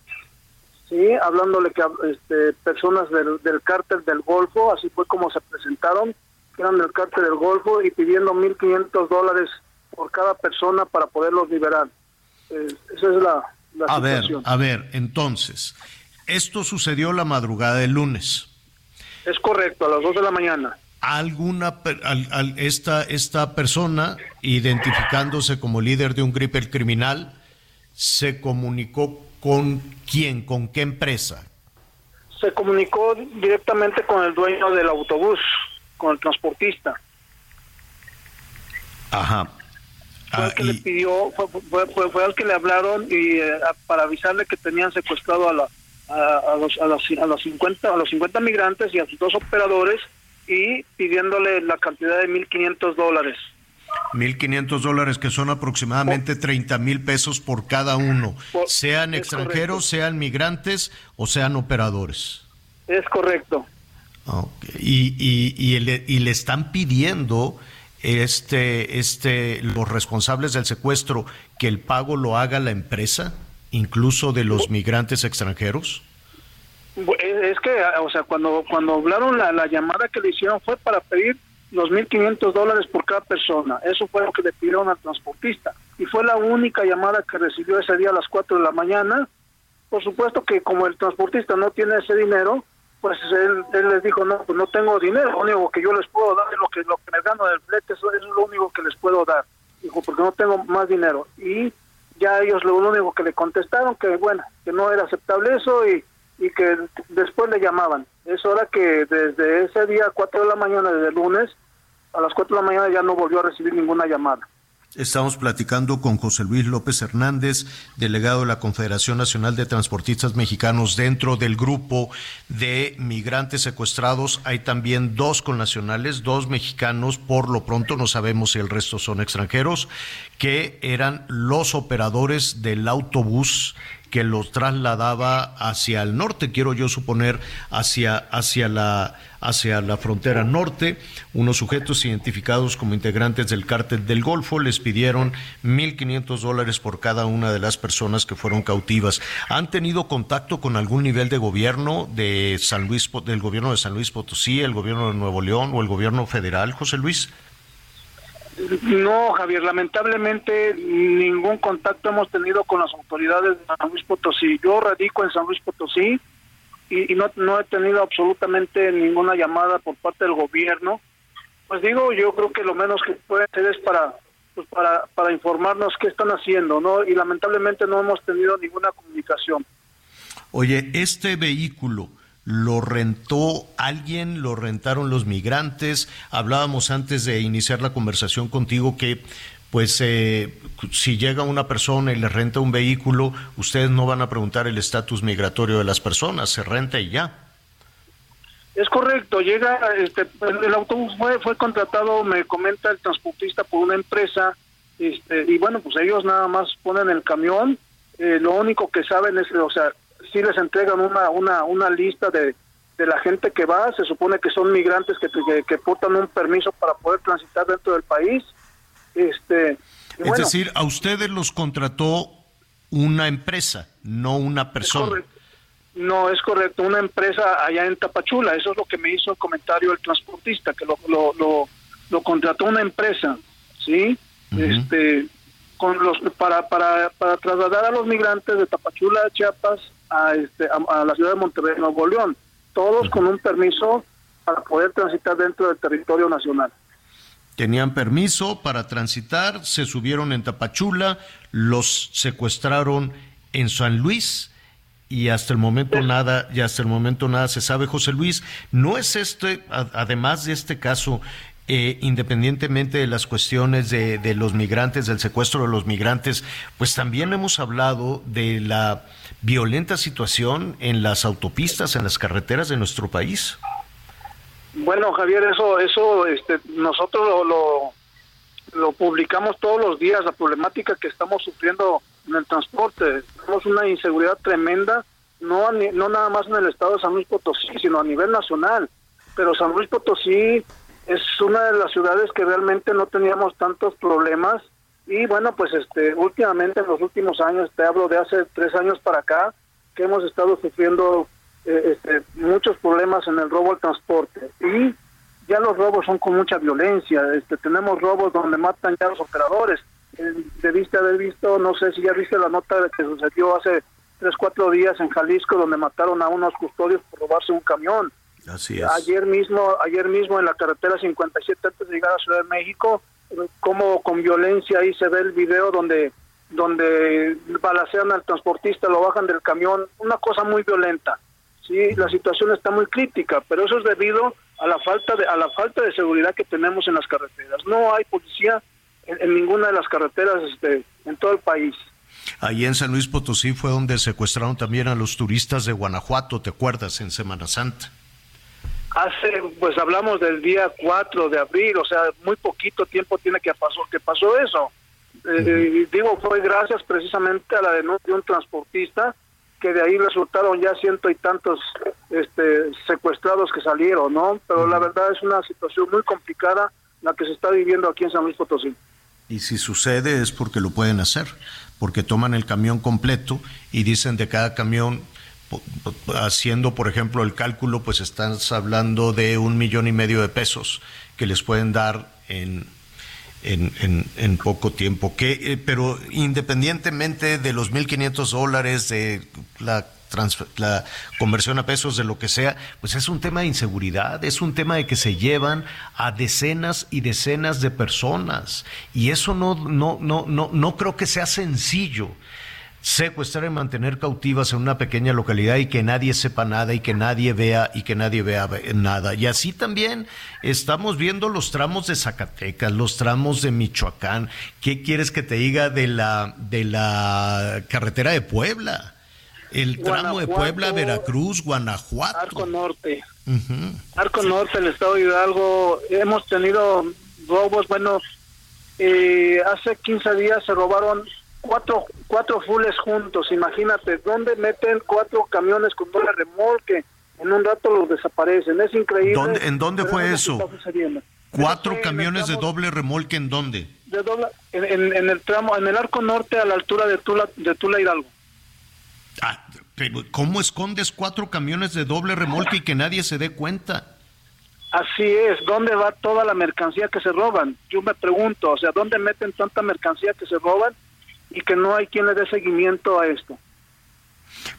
sí hablándole que este personas del, del cártel del Golfo así fue como se presentaron eran del cártel del Golfo y pidiendo 1.500 dólares por cada persona para poderlos liberar. Eh, esa es la, a situación. Ver, a ver, entonces, esto sucedió la madrugada del lunes. Es correcto, a las 2 de la mañana. alguna esta, esta persona, identificándose como líder de un gripper criminal, se comunicó con quién, con qué empresa? Se comunicó directamente con el dueño del autobús, con el transportista. Ajá. Fue el ah, que le pidió, fue, fue, fue, el que le hablaron y eh, para avisarle que tenían secuestrado a, la, a, los, a, los, a los 50 a los 50 migrantes y a sus dos operadores y pidiéndole la cantidad de 1.500 dólares. 1.500 dólares, que son aproximadamente 30 mil pesos por cada uno, sean extranjeros, sean migrantes o sean operadores. Es correcto. Y, y, y, le, y, le, están pidiendo este, este, los responsables del secuestro que el pago lo haga la empresa, incluso de los migrantes extranjeros. Es que, o sea, cuando, cuando hablaron la, la llamada que le hicieron fue para pedir los 1.500 dólares por cada persona. Eso fue lo que le pidieron al transportista. Y fue la única llamada que recibió ese día a las 4 de la mañana. Por supuesto que como el transportista no tiene ese dinero, pues él, les dijo, no, pues no tengo dinero, lo único que yo les puedo dar es lo que, lo que me gano del flete, eso es lo único que les puedo dar. Dijo, porque no tengo más dinero. Y ya ellos lo único que le contestaron, que bueno, que no era aceptable eso y y que después le llamaban. Es hora que desde ese día, 4 de la mañana, desde el lunes, a las 4 de la mañana ya no volvió a recibir ninguna llamada. Estamos platicando con José Luis López Hernández, delegado de la Confederación Nacional de Transportistas Mexicanos. Dentro del grupo de migrantes secuestrados hay también dos connacionales, dos mexicanos, por lo pronto no sabemos si el resto son extranjeros, que eran los operadores del autobús que los trasladaba hacia el norte, quiero yo suponer, hacia, hacia, la, hacia la frontera norte. Unos sujetos identificados como integrantes del cártel del Golfo les pidieron 1.500 dólares por cada una de las personas que fueron cautivas. ¿Han tenido contacto con algún nivel de gobierno de San Luis, del gobierno de San Luis Potosí, el gobierno de Nuevo León o el gobierno federal, José Luis? No, Javier, lamentablemente ningún contacto hemos tenido con las autoridades de San Luis Potosí. Yo radico en San Luis Potosí y, no, no he tenido absolutamente ninguna llamada por parte del gobierno. Pues digo, yo creo que lo menos que puede hacer es para, pues para, para informarnos qué están haciendo, ¿no? Y lamentablemente no hemos tenido ninguna comunicación. Oye, este vehículo, ¿Lo rentó alguien? ¿Lo rentaron los migrantes? Hablábamos antes de iniciar la conversación contigo que pues eh, si llega una persona y le renta un vehículo, ustedes no van a preguntar el estatus migratorio de las personas, se renta y ya. Es correcto, llega, este, el autobús fue, fue contratado, me comenta el transportista, por una empresa, este, y bueno, pues ellos nada más ponen el camión, eh, lo único que saben es, o sea, sí les entregan una, una, una lista de, de la gente que va, se supone que son migrantes que, que, portan un permiso para poder transitar dentro del país. Este, es decir, a ustedes los contrató una empresa, no una persona. no, es correcto, una empresa allá en Tapachula, eso es lo que me hizo el comentario el transportista, que lo, lo, lo, contrató una empresa, ¿sí? Este con los para, para, para trasladar a los migrantes de Tapachula, Chiapas, a, este, a, la ciudad de Monterrey, Nuevo León, todos con un permiso para poder transitar dentro del territorio nacional. Tenían permiso para transitar, se subieron en Tapachula, los secuestraron en San Luis y hasta el momento nada, y hasta el momento nada se sabe, José Luis. ¿No es este, además de este caso, eh, independientemente de las cuestiones de, de, los migrantes, del secuestro de los migrantes, pues también hemos hablado de la violenta situación en las autopistas, en las carreteras de nuestro país. Bueno, Javier, eso, eso, este, nosotros lo, lo, publicamos todos los días, la problemática que estamos sufriendo en el transporte. Tenemos una inseguridad tremenda, no, no nada más en el estado de San Luis Potosí, sino a nivel nacional. Pero San Luis Potosí es una de las ciudades que realmente no teníamos tantos problemas y bueno, pues este, últimamente en los últimos años, te hablo de hace tres años para acá, que hemos estado sufriendo eh, este, muchos problemas en el robo al transporte. Y ya los robos son con mucha violencia. Este, tenemos robos donde matan ya los operadores. Eh, debiste haber visto, no sé si ya viste la nota que sucedió hace tres, cuatro días en Jalisco, donde mataron a unos custodios por robarse un camión. Así es. Ayer mismo, ayer mismo en la carretera 57 antes de llegar a Ciudad de México, como con violencia ahí se ve el video donde donde balacean al transportista, lo bajan del camión, una cosa muy violenta. Sí, la situación está muy crítica, pero eso es debido a la falta de a la falta de seguridad que tenemos en las carreteras. No hay policía en, ninguna de las carreteras este, en todo el país. Ahí en San Luis Potosí fue donde secuestraron también a los turistas de Guanajuato, ¿te acuerdas? En Semana Santa. Hace, pues hablamos del día 4 de abril, o sea, muy poquito tiempo tiene que pasó, que pasó eso. Eh, digo, fue gracias precisamente a la denuncia de un transportista que de ahí resultaron ya ciento y tantos este, secuestrados que salieron, ¿no? Pero la verdad es una situación muy complicada la que se está viviendo aquí en San Luis Potosí. Y si sucede es porque lo pueden hacer, porque toman el camión completo y dicen de cada camión, haciendo por ejemplo el cálculo, pues estás hablando de un millón y medio de pesos que les pueden dar en en, en, poco tiempo. Que, eh, pero independientemente de los 1.500 dólares, de la, la conversión a pesos, de lo que sea, pues es un tema de inseguridad, es un tema de que se llevan a decenas y decenas de personas. Y eso no, no, no, no, no creo que sea sencillo secuestrar y mantener cautivas en una pequeña localidad y que nadie sepa nada y que nadie vea y que nadie vea nada. Y así también estamos viendo los tramos de Zacatecas, los tramos de Michoacán. ¿Qué quieres que te diga de la de la carretera de Puebla? El tramo de Puebla, Veracruz, Guanajuato. Arco Norte. Arco Norte, el estado de Hidalgo. Hemos tenido robos, bueno, eh, hace 15 días se robaron cuatro, cuatro fulles juntos, imagínate, ¿dónde meten cuatro camiones con doble remolque? En un rato los desaparecen, es increíble. ¿En dónde fue eso? ¿Cuatro camiones de doble remolque en dónde? De doble, en, el tramo, en el arco norte a la altura de Tula, de Tula Hidalgo. Ah, pero ¿cómo escondes cuatro camiones de doble remolque y que nadie se dé cuenta? Así es, ¿dónde va toda la mercancía que se roban? Yo me pregunto, o sea, ¿dónde meten tanta mercancía que se roban y que no hay quien le dé seguimiento a esto.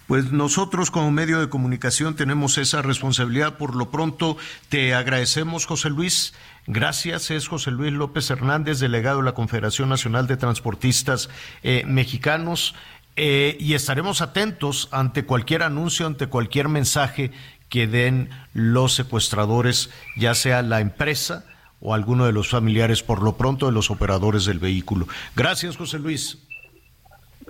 Pues nosotros como medio de comunicación tenemos esa responsabilidad. Por lo pronto te agradecemos, José Luis. Gracias. Es José Luis López Hernández, delegado de la Confederación Nacional de Transportistas eh, Mexicanos. Eh, y estaremos atentos ante cualquier anuncio, ante cualquier mensaje que den los secuestradores, ya sea la empresa o alguno de los familiares, por lo pronto de los operadores del vehículo. Gracias, José Luis.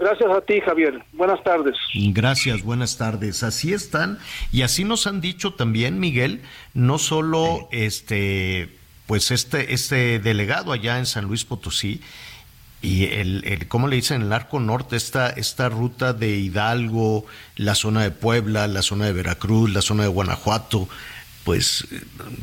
Gracias a ti, Javier. Buenas tardes. Gracias, buenas tardes. Así están y así nos han dicho también, Miguel, no solo este, pues este, este delegado allá en San Luis Potosí y el, el ¿cómo le dicen? El arco norte, esta, esta ruta de Hidalgo, la zona de Puebla, la zona de Veracruz, la zona de Guanajuato, pues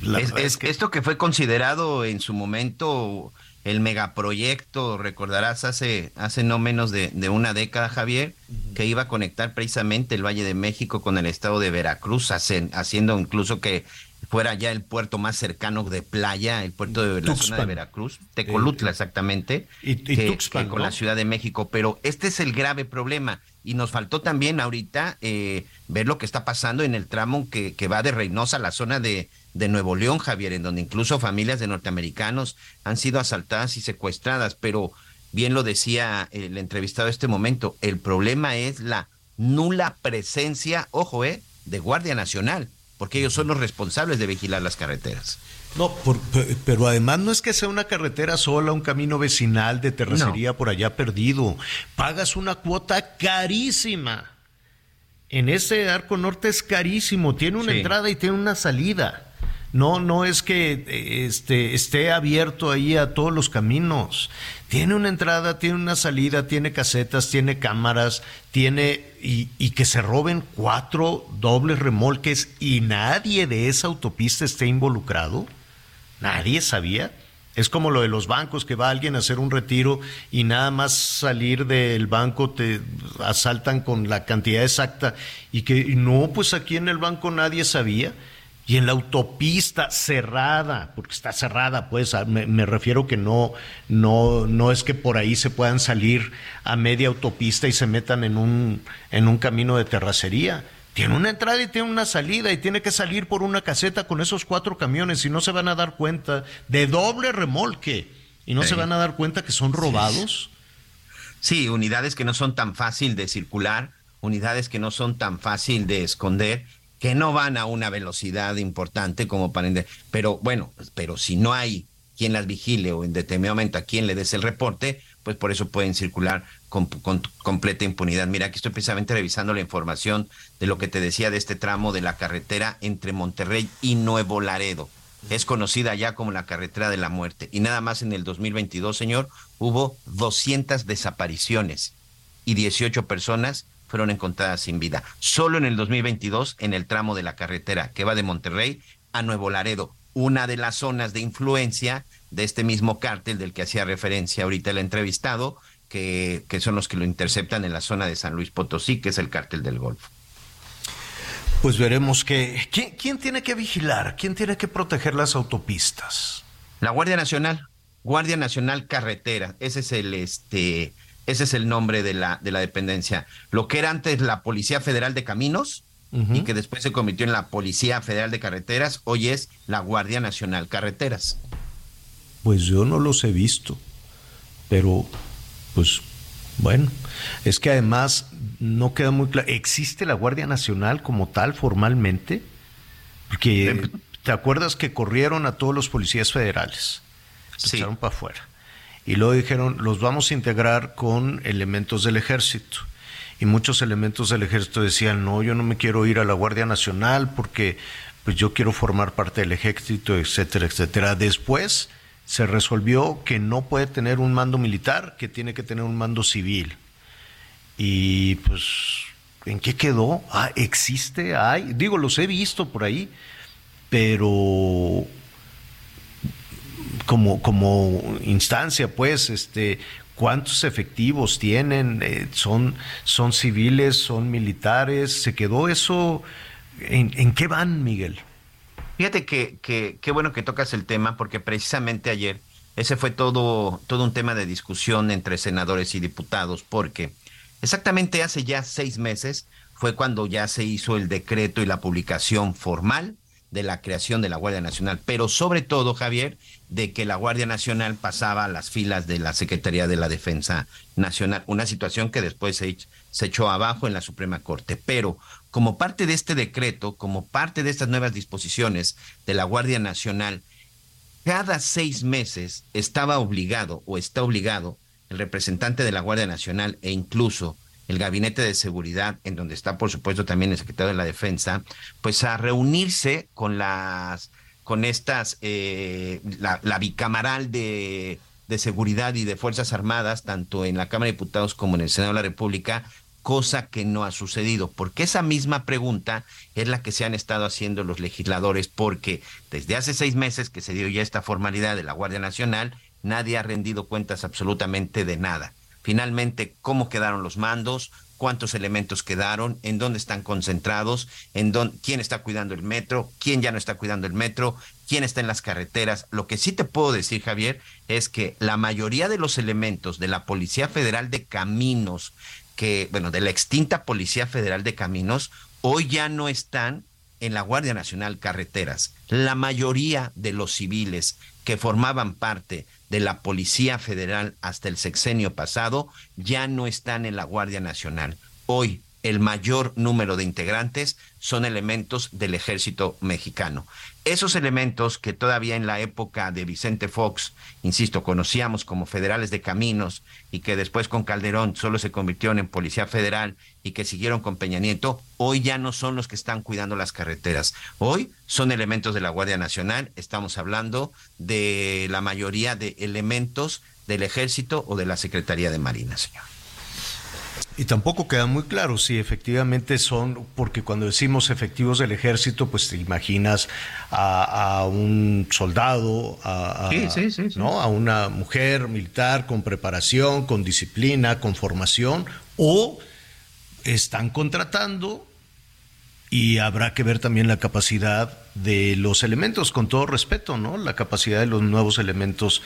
la es, que... esto que fue considerado en su momento el megaproyecto, recordarás, hace, hace no menos de, una década, Javier, que iba a conectar precisamente el Valle de México con el estado de Veracruz, haciendo incluso que fuera ya el puerto más cercano de playa, el puerto de la zona de Veracruz, Tecolutla exactamente, y, que, con la Ciudad de México. Pero este es el grave problema. Y nos faltó también ahorita eh, ver lo que está pasando en el tramo que, que va de Reynosa a la zona de, de Nuevo León, Javier, en donde incluso familias de norteamericanos han sido asaltadas y secuestradas, pero bien lo decía el entrevistado en este momento, el problema es la nula presencia, ojo, eh, de Guardia Nacional, porque ellos son los responsables de vigilar las carreteras. No, pero además no es que sea una carretera sola, un camino vecinal de terracería por allá perdido. Pagas una cuota carísima. En ese arco norte es carísimo, tiene una entrada y tiene una salida. No, no es que este, esté abierto ahí a todos los caminos. Tiene una entrada, tiene una salida, tiene casetas, tiene cámaras, tiene y, y, que se roben cuatro dobles remolques y nadie de esa autopista esté involucrado. Nadie sabía. Es como lo de los bancos, que va alguien a hacer un retiro y nada más salir del banco te asaltan con la cantidad exacta y que no, pues aquí en el banco nadie sabía y en la autopista cerrada, porque está cerrada, pues me, refiero que no, no, no es que por ahí se puedan salir a media autopista y se metan en un, en un camino de terracería. tiene una entrada y tiene una salida y tiene que salir por una caseta con esos cuatro camiones y no se van a dar cuenta de doble remolque y no se van a dar cuenta que son robados. Sí, unidades que no son tan fácil de circular, unidades que no son tan fácil de esconder, que no van a una velocidad importante como para... Pero bueno, pero si no hay quien las vigile o en determinado momento a quien le des el reporte, pues por eso pueden circular con, completa impunidad. Mira, aquí estoy precisamente revisando la información de lo que te decía de este tramo de la carretera entre Monterrey y Nuevo Laredo. Es conocida ya como la carretera de la muerte. Y nada más en el 2022, señor, hubo 200 desapariciones y 18 personas fueron encontradas sin vida. Solo en el 2022, en el tramo de la carretera que va de Monterrey a Nuevo Laredo, una de las zonas de influencia de este mismo cártel del que hacía referencia ahorita el entrevistado, que, que son los que lo interceptan en la zona de San Luis Potosí, que es el cártel del Golfo. Pues veremos que ¿quién, quién tiene que vigilar, quién tiene que proteger las autopistas. La Guardia Nacional, Guardia Nacional Carretera, ese es el este ese es el nombre de la de la dependencia. Lo que era antes la Policía Federal de Caminos, y que después se convirtió en la Policía Federal de Carreteras, hoy es la Guardia Nacional Carreteras. Pues yo no los he visto, pero pues bueno, es que además no queda muy claro, ¿existe la Guardia Nacional como tal formalmente? Porque te acuerdas que corrieron a todos los policías federales, se echaron para afuera. Y luego dijeron, los vamos a integrar con elementos del ejército y muchos elementos del ejército decían, no, yo no me quiero ir a la Guardia Nacional porque pues yo quiero formar parte del ejército, etcétera, etcétera. Después se resolvió que no puede tener un mando militar, que tiene que tener un mando civil. Y pues, ¿en qué quedó? Ah, existe, hay, digo, los he visto por ahí, pero como, como instancia, pues, este, ¿Cuántos efectivos tienen? Eh, ¿son, ¿Son civiles? ¿Son militares? ¿Se quedó eso? ¿En, qué van, Miguel? Fíjate que qué bueno que tocas el tema, porque precisamente ayer ese fue todo, todo un tema de discusión entre senadores y diputados, porque exactamente hace ya seis meses fue cuando ya se hizo el decreto y la publicación formal de la creación de la Guardia Nacional, pero sobre todo, Javier, de que la Guardia Nacional pasaba a las filas de la Secretaría de la Defensa Nacional, una situación que después se, se echó abajo en la Suprema Corte. Pero como parte de este decreto, como parte de estas nuevas disposiciones de la Guardia Nacional, cada seis meses estaba obligado o está obligado el representante de la Guardia Nacional e incluso el gabinete de seguridad, en donde está por supuesto también el secretario de la defensa, pues a reunirse con las, con estas, eh, la, bicamaral de, de seguridad y de Fuerzas Armadas, tanto en la Cámara de Diputados como en el Senado de la República, cosa que no ha sucedido, porque esa misma pregunta es la que se han estado haciendo los legisladores, porque desde hace seis meses que se dio ya esta formalidad de la Guardia Nacional, nadie ha rendido cuentas absolutamente de nada finalmente cómo quedaron los mandos, cuántos elementos quedaron, en dónde están concentrados, en dónde, quién está cuidando el metro, quién ya no está cuidando el metro, quién está en las carreteras. Lo que sí te puedo decir, Javier, es que la mayoría de los elementos de la Policía Federal de Caminos, que, bueno, de la extinta Policía Federal de Caminos, hoy ya no están en la Guardia Nacional Carreteras. La mayoría de los civiles que formaban parte de la Policía Federal hasta el sexenio pasado ya no están en la Guardia Nacional. Hoy el mayor número de integrantes son elementos del ejército mexicano. Esos elementos que todavía en la época de Vicente Fox, insisto, conocíamos como federales de caminos y que después con Calderón solo se convirtieron en Policía Federal y que siguieron con Peña Nieto, hoy ya no son los que están cuidando las carreteras. Hoy son elementos de la Guardia Nacional, estamos hablando de la mayoría de elementos del ejército o de la Secretaría de Marina, señor. Y tampoco queda muy claro si efectivamente son, porque cuando decimos efectivos del ejército, pues te imaginas a, un soldado, a, ¿no? a una mujer militar con preparación, con disciplina, con formación, o están contratando y habrá que ver también la capacidad de los elementos, con todo respeto, ¿no? La capacidad de los nuevos elementos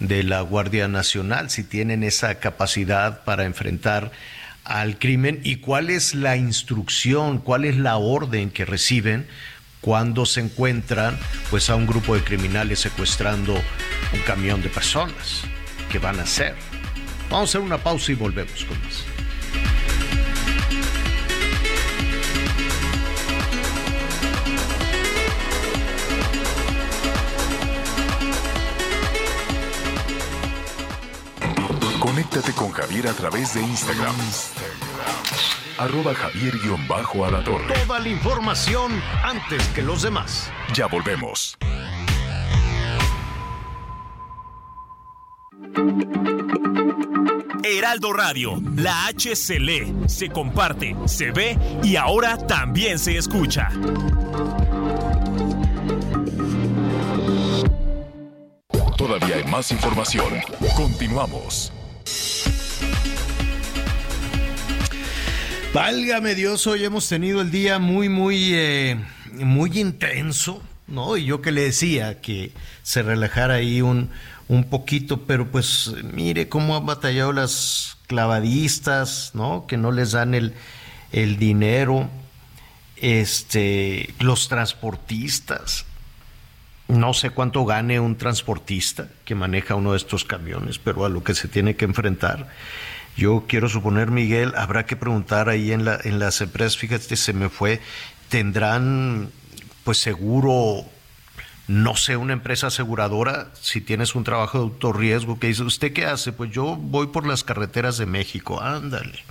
de la Guardia Nacional, si tienen esa capacidad para enfrentar al crimen y cuál es la instrucción, cuál es la orden que reciben cuando se encuentran pues a un grupo de criminales secuestrando un camión de personas. ¿Qué van a hacer? Vamos a hacer una pausa y volvemos con más. Conéctate con Javier a través de Instagram. Arroba Javier-Alatorre. Toda la información antes que los demás. Ya volvemos. Heraldo Radio, la H se lee, se comparte, se ve y ahora también se escucha. Todavía hay más información. Continuamos. Válgame Dios, hoy hemos tenido el día muy, muy, eh, muy intenso, ¿no? Y yo que le decía que se relajara ahí un, un poquito, pero pues mire cómo han batallado las clavadistas, ¿no? Que no les dan el, el dinero, este, los transportistas. No sé cuánto gane un transportista que maneja uno de estos camiones, pero a lo que se tiene que enfrentar. Yo quiero suponer, Miguel, habrá que preguntar ahí en, la, en las empresas, fíjate, se me fue, tendrán pues seguro, no sé, una empresa aseguradora, si tienes un trabajo de autorriesgo que dice, ¿usted qué hace? Pues yo voy por las carreteras de México, ándale.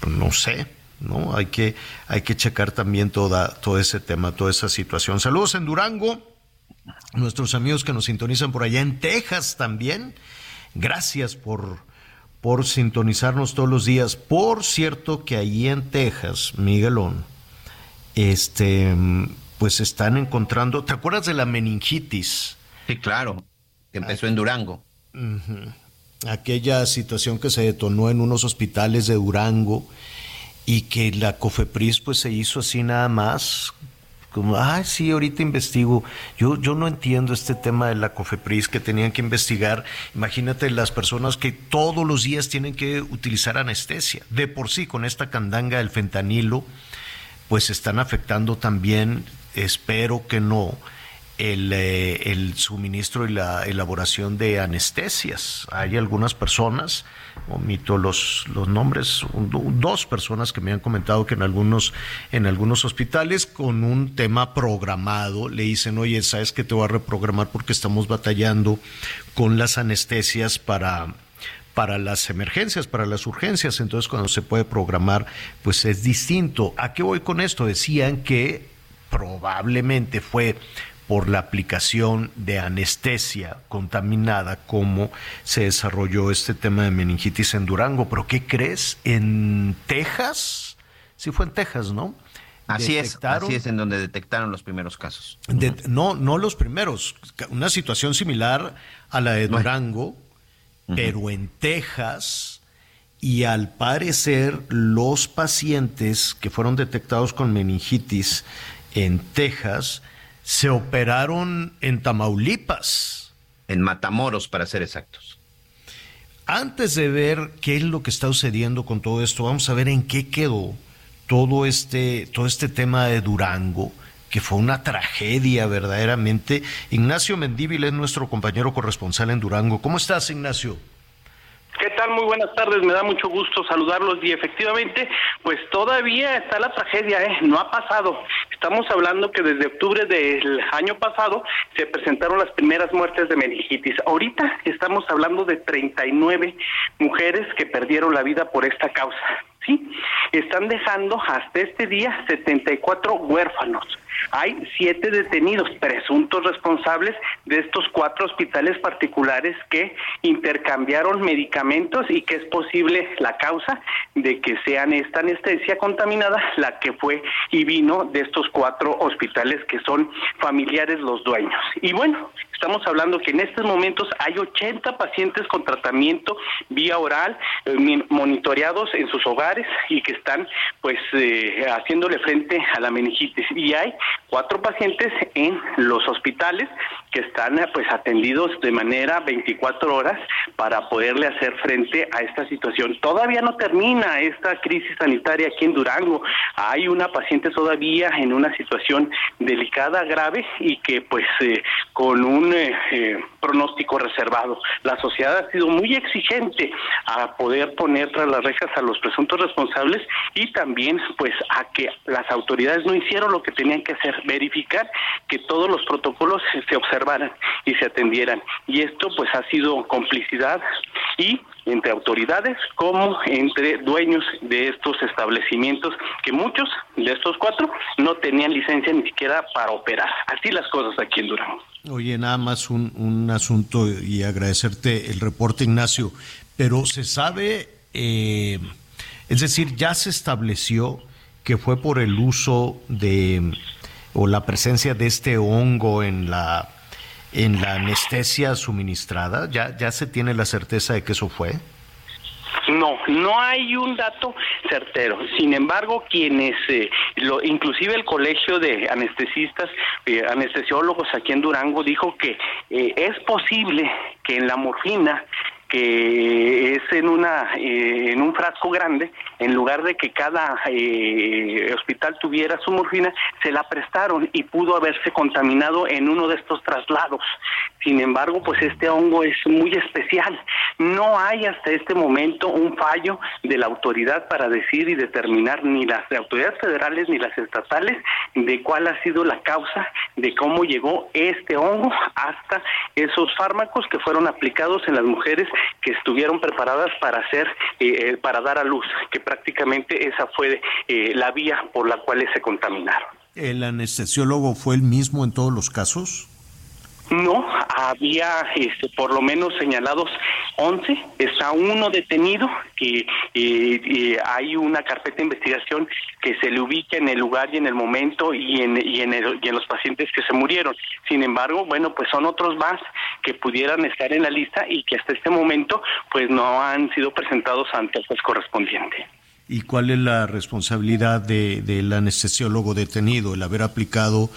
Pues no sé, ¿no? Hay que, hay que checar también toda, todo ese tema, toda esa situación. Saludos en Durango, nuestros amigos que nos sintonizan por allá en Texas también. Gracias por por sintonizarnos todos los días. Por cierto que allí en Texas, Miguelón, este, pues están encontrando, ¿te acuerdas de la meningitis? Sí, claro, que empezó en Durango. Aquella situación que se detonó en unos hospitales de Durango y que la COFEPRIS pues se hizo así nada más como, ah, sí, ahorita investigo. Yo, yo no entiendo este tema de la COFEPRIS que tenían que investigar. Imagínate las personas que todos los días tienen que utilizar anestesia. De por sí, con esta candanga del fentanilo, pues están afectando también, espero que no, el, eh, el, suministro y la elaboración de anestesias. Hay algunas personas, omito los, los nombres, dos personas que me han comentado que en algunos, en algunos hospitales con un tema programado le dicen, oye, sabes que te voy a reprogramar porque estamos batallando con las anestesias para para las emergencias, para las urgencias, entonces cuando se puede programar, pues es distinto. ¿A qué voy con esto? Decían que probablemente fue por la aplicación de anestesia contaminada, como se desarrolló este tema de meningitis en Durango. Pero ¿qué crees? En Texas, sí fue en Texas, ¿no? Así es, así es en donde detectaron los primeros casos. no, no los primeros, una situación similar a la de Durango, pero en Texas y al parecer los pacientes que fueron detectados con meningitis en Texas se operaron en Tamaulipas. En Matamoros, para ser exactos. Antes de ver qué es lo que está sucediendo con todo esto, vamos a ver en qué quedó todo este, todo este tema de Durango, que fue una tragedia verdaderamente. Ignacio Mendívil es nuestro compañero corresponsal en Durango. ¿Cómo estás, Ignacio? ¿Qué tal? Muy buenas tardes, me da mucho gusto saludarlos y efectivamente, pues todavía está la tragedia, ¿eh? no ha pasado. Estamos hablando que desde octubre del año pasado se presentaron las primeras muertes de meningitis. Ahorita estamos hablando de 39 mujeres que perdieron la vida por esta causa. Sí, están dejando hasta este día 74 huérfanos. Hay siete detenidos, presuntos responsables de estos cuatro hospitales particulares que intercambiaron medicamentos y que es posible la causa de que sean esta anestesia contaminada la que fue y vino de estos cuatro hospitales que son familiares los dueños. Y bueno, Estamos hablando que en estos momentos hay 80 pacientes con tratamiento vía oral, eh, monitoreados en sus hogares y que están pues eh, haciéndole frente a la meningitis. Y hay cuatro pacientes en los hospitales que están pues atendidos de manera 24 horas para poderle hacer frente a esta situación. Todavía no termina esta crisis sanitaria aquí en Durango. Hay una paciente todavía en una situación delicada, grave y que pues eh, con un eh, eh, pronóstico reservado. La sociedad ha sido muy exigente a poder poner tras las rejas a los presuntos responsables y también pues a que las autoridades no hicieron lo que tenían que hacer, verificar que todos los protocolos se observaran y se atendieran. Y esto pues ha sido complicidad y entre autoridades como entre dueños de estos establecimientos que muchos de estos cuatro no tenían licencia ni siquiera para operar. Así las cosas aquí en Durango. Oye, nada más un, un asunto y agradecerte el reporte, Ignacio, pero se sabe, eh, es decir, ya se estableció que fue por el uso de o la presencia de este hongo en la en la anestesia suministrada? ¿Ya, ya se tiene la certeza de que eso fue? No, no hay un dato certero. Sin embargo, quienes, eh, lo, inclusive el colegio de anestesistas, eh, anestesiólogos aquí en Durango dijo que eh, es posible que en la morfina que es en una eh, en un frasco grande en lugar de que cada eh, hospital tuviera su morfina se la prestaron y pudo haberse contaminado en uno de estos traslados. Sin embargo pues este hongo es muy especial. No hay hasta este momento un fallo de la autoridad para decir y determinar ni las autoridades federales ni las estatales de cuál ha sido la causa de cómo llegó este hongo hasta esos fármacos que fueron aplicados en las mujeres que estuvieron preparadas para hacer, eh, eh, para dar a luz, que prácticamente esa fue eh, la vía por la cual se contaminaron. ¿El anestesiólogo fue el mismo en todos los casos? No, había este, por lo menos señalados 11, está uno detenido, que hay una carpeta de investigación que se le ubica en el lugar y en el momento y en, en, y en los pacientes que se murieron. Sin embargo, bueno, pues son otros más que pudieran estar en la lista y que hasta este momento pues no han sido presentados ante el juez correspondiente. ¿Y cuál es la responsabilidad de, del anestesiólogo detenido, el haber aplicado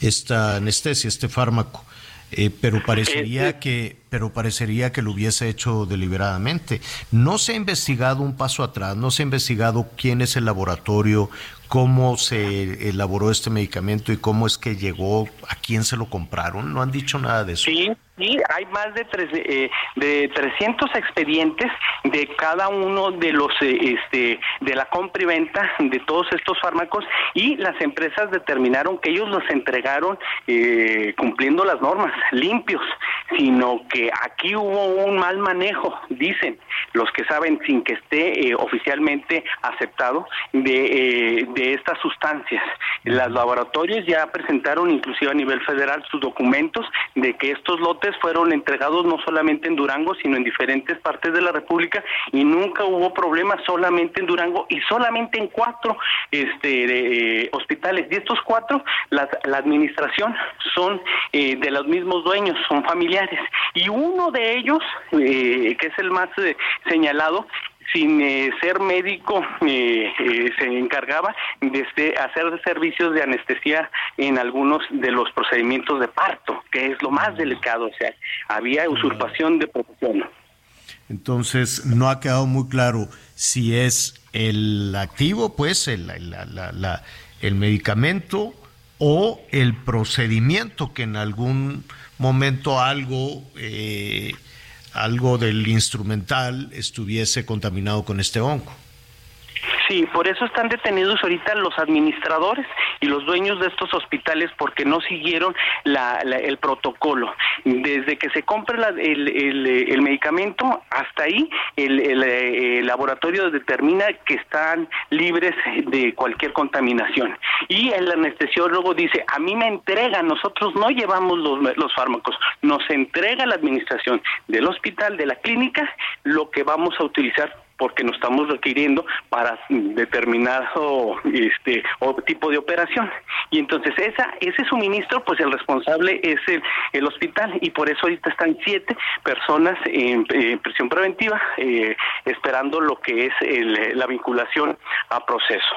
esta anestesia, este fármaco? Eh, pero parecería eh, que pero parecería que lo hubiese hecho deliberadamente. No se ha investigado un paso atrás, no se ha investigado quién es el laboratorio, cómo se elaboró este medicamento y cómo es que llegó, a quién se lo compraron. No han dicho nada de eso. Sí, Sí, hay más de, tres, eh, de 300 expedientes de cada uno de los, eh, este, de la compra y venta de todos estos fármacos y las empresas determinaron que ellos los entregaron eh, cumpliendo las normas, limpios, sino que aquí hubo un mal manejo, dicen los que saben sin que esté oficialmente aceptado de, de estas sustancias. Los laboratorios ya presentaron inclusive a nivel federal sus documentos de que estos lotes fueron entregados no solamente en Durango, sino en diferentes partes de la República y nunca hubo problemas solamente en Durango y solamente en cuatro este, eh, hospitales. Y estos cuatro, la, administración son eh, de los mismos dueños, son familiares. Y uno de ellos, eh, que es el más señalado, sin eh, ser médico, eh, eh, se encargaba de este, hacer servicios de anestesia en algunos de los procedimientos de parto, que es lo más delicado, o sea, había usurpación de profesión. Entonces, no ha quedado muy claro si es el activo, pues, el, el medicamento o el procedimiento que en algún momento algo algo del instrumental estuviese contaminado con este hongo. Sí, por eso están detenidos ahorita los administradores y los dueños de estos hospitales porque no siguieron el protocolo. Desde que se compra el, medicamento hasta ahí, el, laboratorio determina que están libres de cualquier contaminación. Y el anestesiólogo dice, a mí me entregan, nosotros no llevamos los fármacos, nos entrega la administración del hospital, de la clínica, lo que vamos a utilizar porque nos estamos requiriendo para determinado este o tipo de operación. Y entonces esa ese suministro, pues el responsable es el, el hospital y por eso ahorita están siete personas en, prisión preventiva eh, esperando lo que es la vinculación a proceso.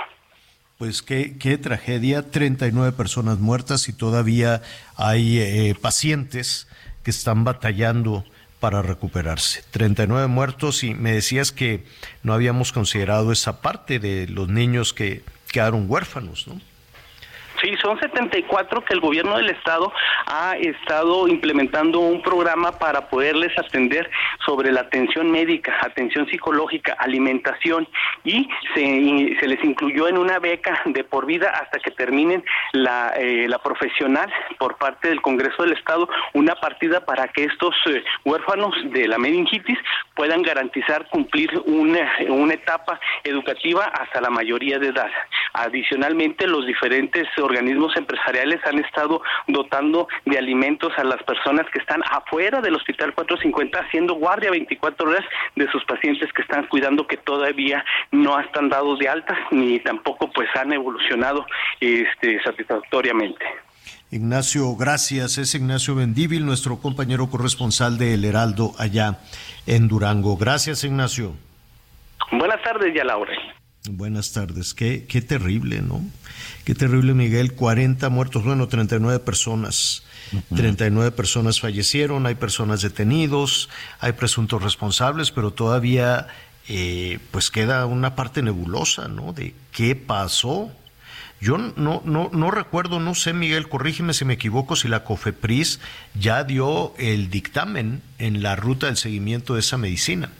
pues qué, qué tragedia, 39 personas muertas y todavía hay eh, pacientes que están batallando para recuperarse. 39 muertos y me decías que no habíamos considerado esa parte de los niños que quedaron huérfanos, ¿no? Sí, son 74 que el gobierno del estado ha estado implementando un programa para poderles atender sobre la atención médica, atención psicológica, alimentación y se, les incluyó en una beca de por vida hasta que terminen la, eh, la profesional por parte del Congreso del Estado, una partida para que estos eh, huérfanos de la meningitis puedan garantizar cumplir una, una etapa educativa hasta la mayoría de edad. Adicionalmente, los diferentes organismos empresariales han estado dotando de alimentos a las personas que están afuera del Hospital 450 haciendo guardia 24 horas de sus pacientes que están cuidando que todavía no están dados de alta ni tampoco pues han evolucionado este, satisfactoriamente. Ignacio, gracias. Es Ignacio Bendívil, nuestro compañero corresponsal de El Heraldo allá en Durango. Gracias, Ignacio. Buenas tardes, ya Laura. Buenas tardes. Qué, qué terrible, ¿no? Qué terrible, Miguel. 40 muertos, bueno, 39 personas. 39 personas fallecieron, hay personas detenidos, hay presuntos responsables, pero todavía eh, pues queda una parte nebulosa, ¿no? De qué pasó. Yo no, no, no recuerdo, no sé, Miguel, corrígeme si me equivoco, si la COFEPRIS ya dio el dictamen en la ruta del seguimiento de esa medicina.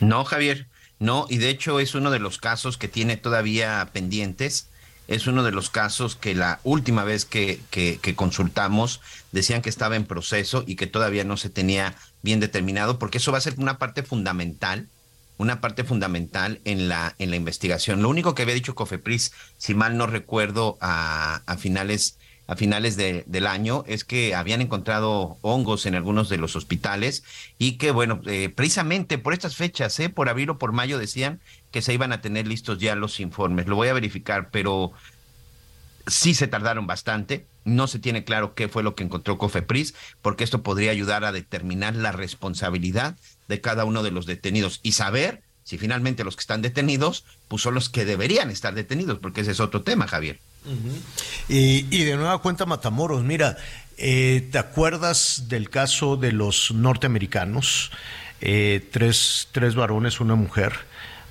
No, Javier, no, y de hecho es uno de los casos que tiene todavía pendientes. Es uno de los casos que la última vez que, que, consultamos decían que estaba en proceso y que todavía no se tenía bien determinado, porque eso va a ser una parte fundamental, una parte fundamental en la, en la investigación. Lo único que había dicho Cofepris, si mal no recuerdo, a, a finales a finales de, del año es que habían encontrado hongos en algunos de los hospitales y que, bueno, eh, precisamente por estas fechas, eh, por abril o por mayo, decían que se iban a tener listos ya los informes. Lo voy a verificar, pero sí se tardaron bastante. No se tiene claro qué fue lo que encontró Cofepris, porque esto podría ayudar a determinar la responsabilidad de cada uno de los detenidos y saber si finalmente los que están detenidos, pues son los que deberían estar detenidos, porque ese es otro tema, Javier y, de nueva cuenta Matamoros, mira, eh, ¿te acuerdas del caso de los norteamericanos? Eh, tres, tres varones, una mujer,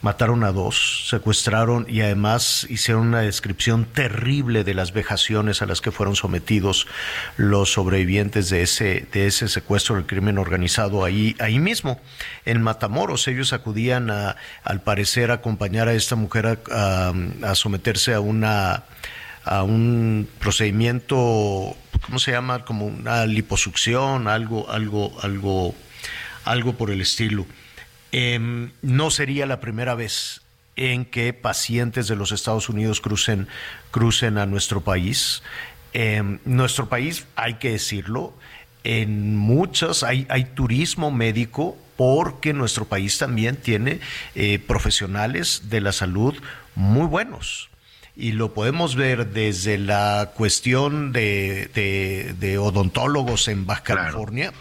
mataron a dos, secuestraron y además hicieron una descripción terrible de las vejaciones a las que fueron sometidos los sobrevivientes de ese, de ese secuestro del crimen organizado ahí, ahí mismo, en Matamoros. Ellos acudían a, al parecer, a acompañar a esta mujer a someterse a una a un procedimiento, ¿cómo se llama? Como una liposucción, algo, algo, algo, algo por el estilo. Em, no sería la primera vez en que pacientes de los Estados Unidos crucen, crucen a nuestro país. Eh, nuestro país, hay que decirlo, en muchas hay, hay turismo médico porque nuestro país también tiene eh, profesionales de la salud muy buenos y lo podemos ver desde la cuestión de, de, odontólogos en Baja California.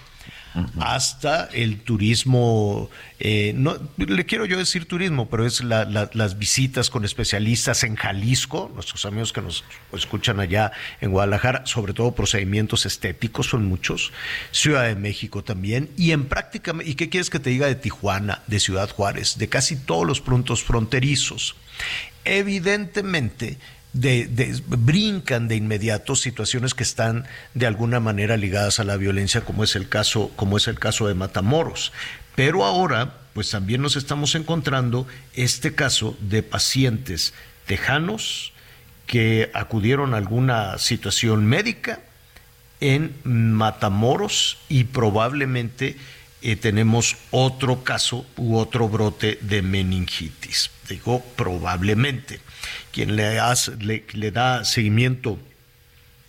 Hasta el turismo, eh, no le quiero yo decir turismo, pero es las visitas con especialistas en Jalisco, nuestros amigos que nos escuchan allá en Guadalajara, sobre todo procedimientos estéticos son muchos, Ciudad de México también, y en prácticamente, ¿y qué quieres que te diga de Tijuana, de Ciudad Juárez, de casi todos los puntos fronterizos? evidentemente de, brincan de inmediato situaciones que están de alguna manera ligadas a la violencia, como es el caso, como es el caso de Matamoros. Pero ahora, pues también nos estamos encontrando este caso de pacientes tejanos que acudieron a alguna situación médica en Matamoros y probablemente eh, tenemos otro caso u otro brote de meningitis digo probablemente. Quien le, hace, le, da seguimiento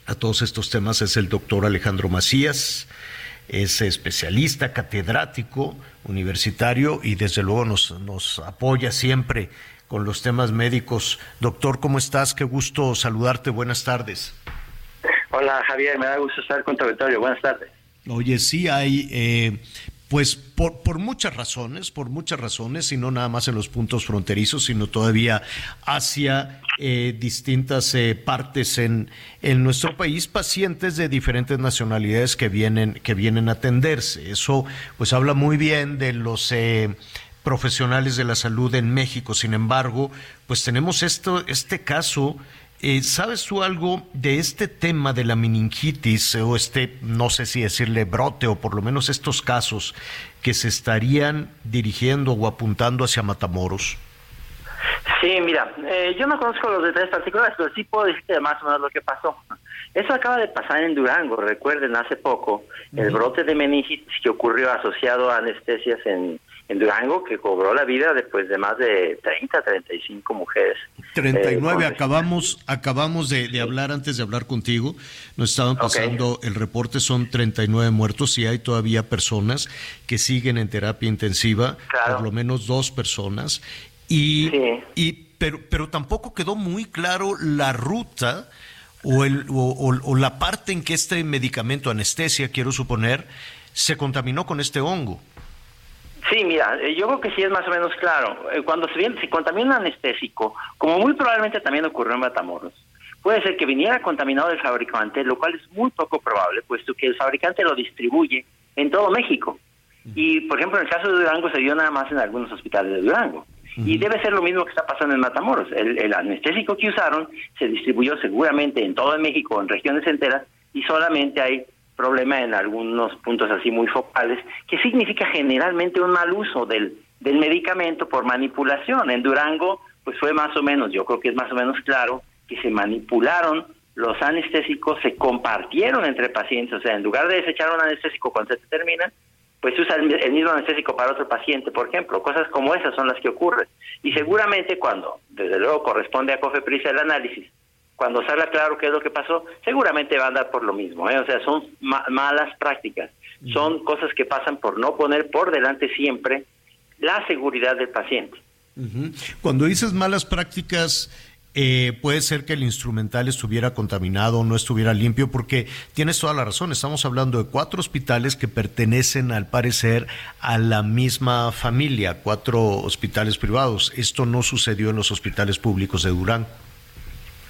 a todos estos temas es el doctor Alejandro Macías, es especialista, catedrático, universitario y desde luego nos, nos apoya siempre con los temas médicos. Doctor, ¿cómo estás? Qué gusto saludarte. Buenas tardes. Hola Javier, me da gusto estar con tu auditorio. Buenas tardes. Oye, sí hay eh, pues por, por, muchas razones, por muchas razones, y no nada más en los puntos fronterizos, sino todavía hacia eh, distintas eh, partes en, en, nuestro país, pacientes de diferentes nacionalidades que vienen, que vienen a atenderse. Eso pues habla muy bien de los eh, profesionales de la salud en México. Sin embargo, pues tenemos esto, este caso eh, ¿Sabes tú algo de este tema de la meningitis o este, no sé si decirle brote o por lo menos estos casos que se estarían dirigiendo o apuntando hacia Matamoros? Sí, mira, eh, yo no conozco los detalles particulares, pero sí puedo decirte más o menos lo que pasó. Eso acaba de pasar en Durango, recuerden, hace poco, el brote de meningitis que ocurrió asociado a anestesias en, en Durango que cobró la vida después de más de 30, 35 mujeres. 39, eh, acabamos acabamos de, hablar antes de hablar contigo, nos estaban pasando el reporte, son 39 muertos y hay todavía personas que siguen en terapia intensiva, por lo menos dos personas, y, y pero, pero tampoco quedó muy claro la ruta o, el, o la parte en que este medicamento, anestesia, quiero suponer, se contaminó con este hongo. Sí, mira, eh, yo creo que sí es más o menos claro. Eh, cuando se, viene, se contamina un anestésico, como muy probablemente también ocurrió en Matamoros, puede ser que viniera contaminado del fabricante, lo cual es muy poco probable, puesto que el fabricante lo distribuye en todo México. Y, por ejemplo, en el caso de Durango se dio nada más en algunos hospitales de Durango. Y debe ser lo mismo que está pasando en Matamoros. El, el, anestésico que usaron se distribuyó seguramente en todo México, en regiones enteras, y solamente hay problema en algunos puntos así muy focales, que significa generalmente un mal uso del, del medicamento por manipulación. En Durango, pues fue más o menos, yo creo que es más o menos claro, que se manipularon los anestésicos, se compartieron entre pacientes, o sea, en lugar de desechar un anestésico cuando se termina, pues usa el, mismo anestésico para otro paciente, por ejemplo. Cosas como esas son las que ocurren. Y seguramente cuando, desde luego, corresponde a COFEPRIS el análisis, cuando salga claro qué es lo que pasó, seguramente va a andar por lo mismo. ¿eh? O sea, son malas prácticas, son cosas que pasan por no poner por delante siempre la seguridad del paciente. Cuando dices malas prácticas, eh, puede ser que el instrumental estuviera contaminado o no estuviera limpio, porque tienes toda la razón, estamos hablando de cuatro hospitales que pertenecen al parecer a la misma familia, cuatro hospitales privados. Esto no sucedió en los hospitales públicos de Durán.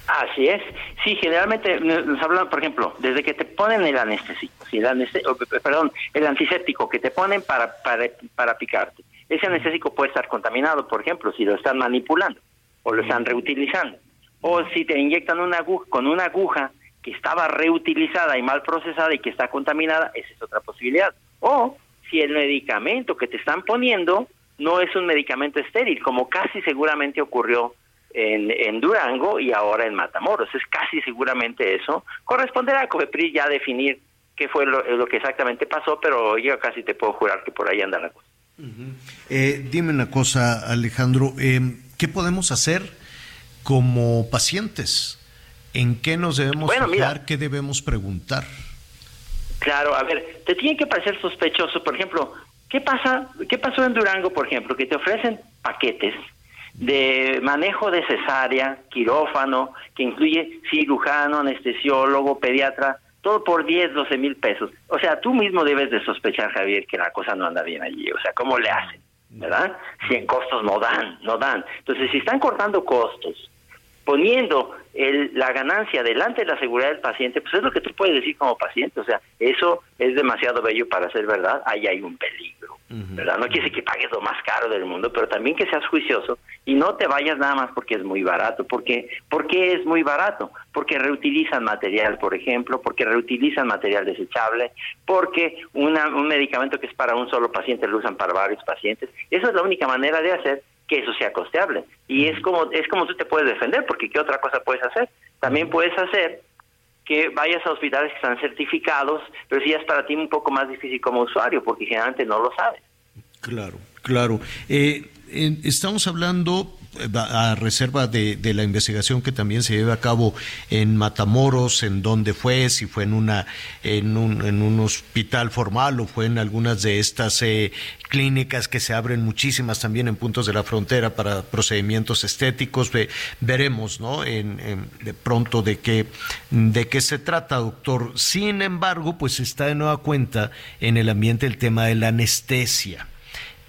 Así es. Sí, generalmente nos hablan, por ejemplo, desde que te ponen el anestésico, el perdón, el antiséptico que te ponen para, para, para picarte. Ese anestésico puede estar contaminado, por ejemplo, si lo están manipulando o lo están reutilizando. O si te inyectan una aguja, con una aguja que estaba reutilizada y mal procesada y que está contaminada, esa es otra posibilidad. O si el medicamento que te están poniendo no es un medicamento estéril, como casi seguramente ocurrió en, en, Durango y ahora en Matamoros. Es casi seguramente eso. Corresponderá a COFEPRIS ya definir qué fue lo, que exactamente pasó, pero yo casi te puedo jurar que por ahí anda la cosa. eh, dime una cosa, Alejandro, eh, ¿qué podemos hacer como pacientes? ¿En qué nos debemos fijar? ¿Qué debemos preguntar? Claro, a ver, te tiene que parecer sospechoso, por ejemplo, ¿qué pasa? ¿Qué pasó en Durango, por ejemplo? Que te ofrecen paquetes de manejo de cesárea, quirófano, que incluye cirujano, anestesiólogo, pediatra, todo por 10, 12 mil pesos. O sea, tú mismo debes de sospechar, Javier, que la cosa no anda bien allí. O sea, ¿cómo le hacen? ¿Verdad? Si en costos no dan, no dan. Entonces, si están cortando costos, poniendo el, la ganancia delante de la seguridad del paciente, pues es lo que tú puedes decir como paciente. O sea, eso es demasiado bello para ser verdad. Ahí hay un peligro. ¿verdad? No quiere decir que pagues lo más caro del mundo, pero también que seas juicioso y no te vayas nada más porque es muy barato. Porque, ¿Por qué es muy barato? Porque reutilizan material, por ejemplo, porque reutilizan material desechable, porque una, un medicamento que es para un solo paciente lo usan para varios pacientes. Esa es la única manera de hacer que eso sea costeable. Y es como, es como tú te puedes defender, porque ¿qué otra cosa puedes hacer? También puedes hacer que vayas a hospitales que están certificados, pero si es para ti un poco más difícil como usuario, porque generalmente no lo sabes. Claro, claro. Eh, estamos hablando, a reserva de, la investigación que también se lleva a cabo en Matamoros, en dónde fue, si fue en una en un, en un hospital formal o fue en algunas de estas eh, clínicas que se abren muchísimas también en puntos de la frontera para procedimientos estéticos. veremos, ¿no? De pronto de qué de qué se trata, doctor. Sin embargo, pues está de nueva cuenta en el ambiente el tema de la anestesia.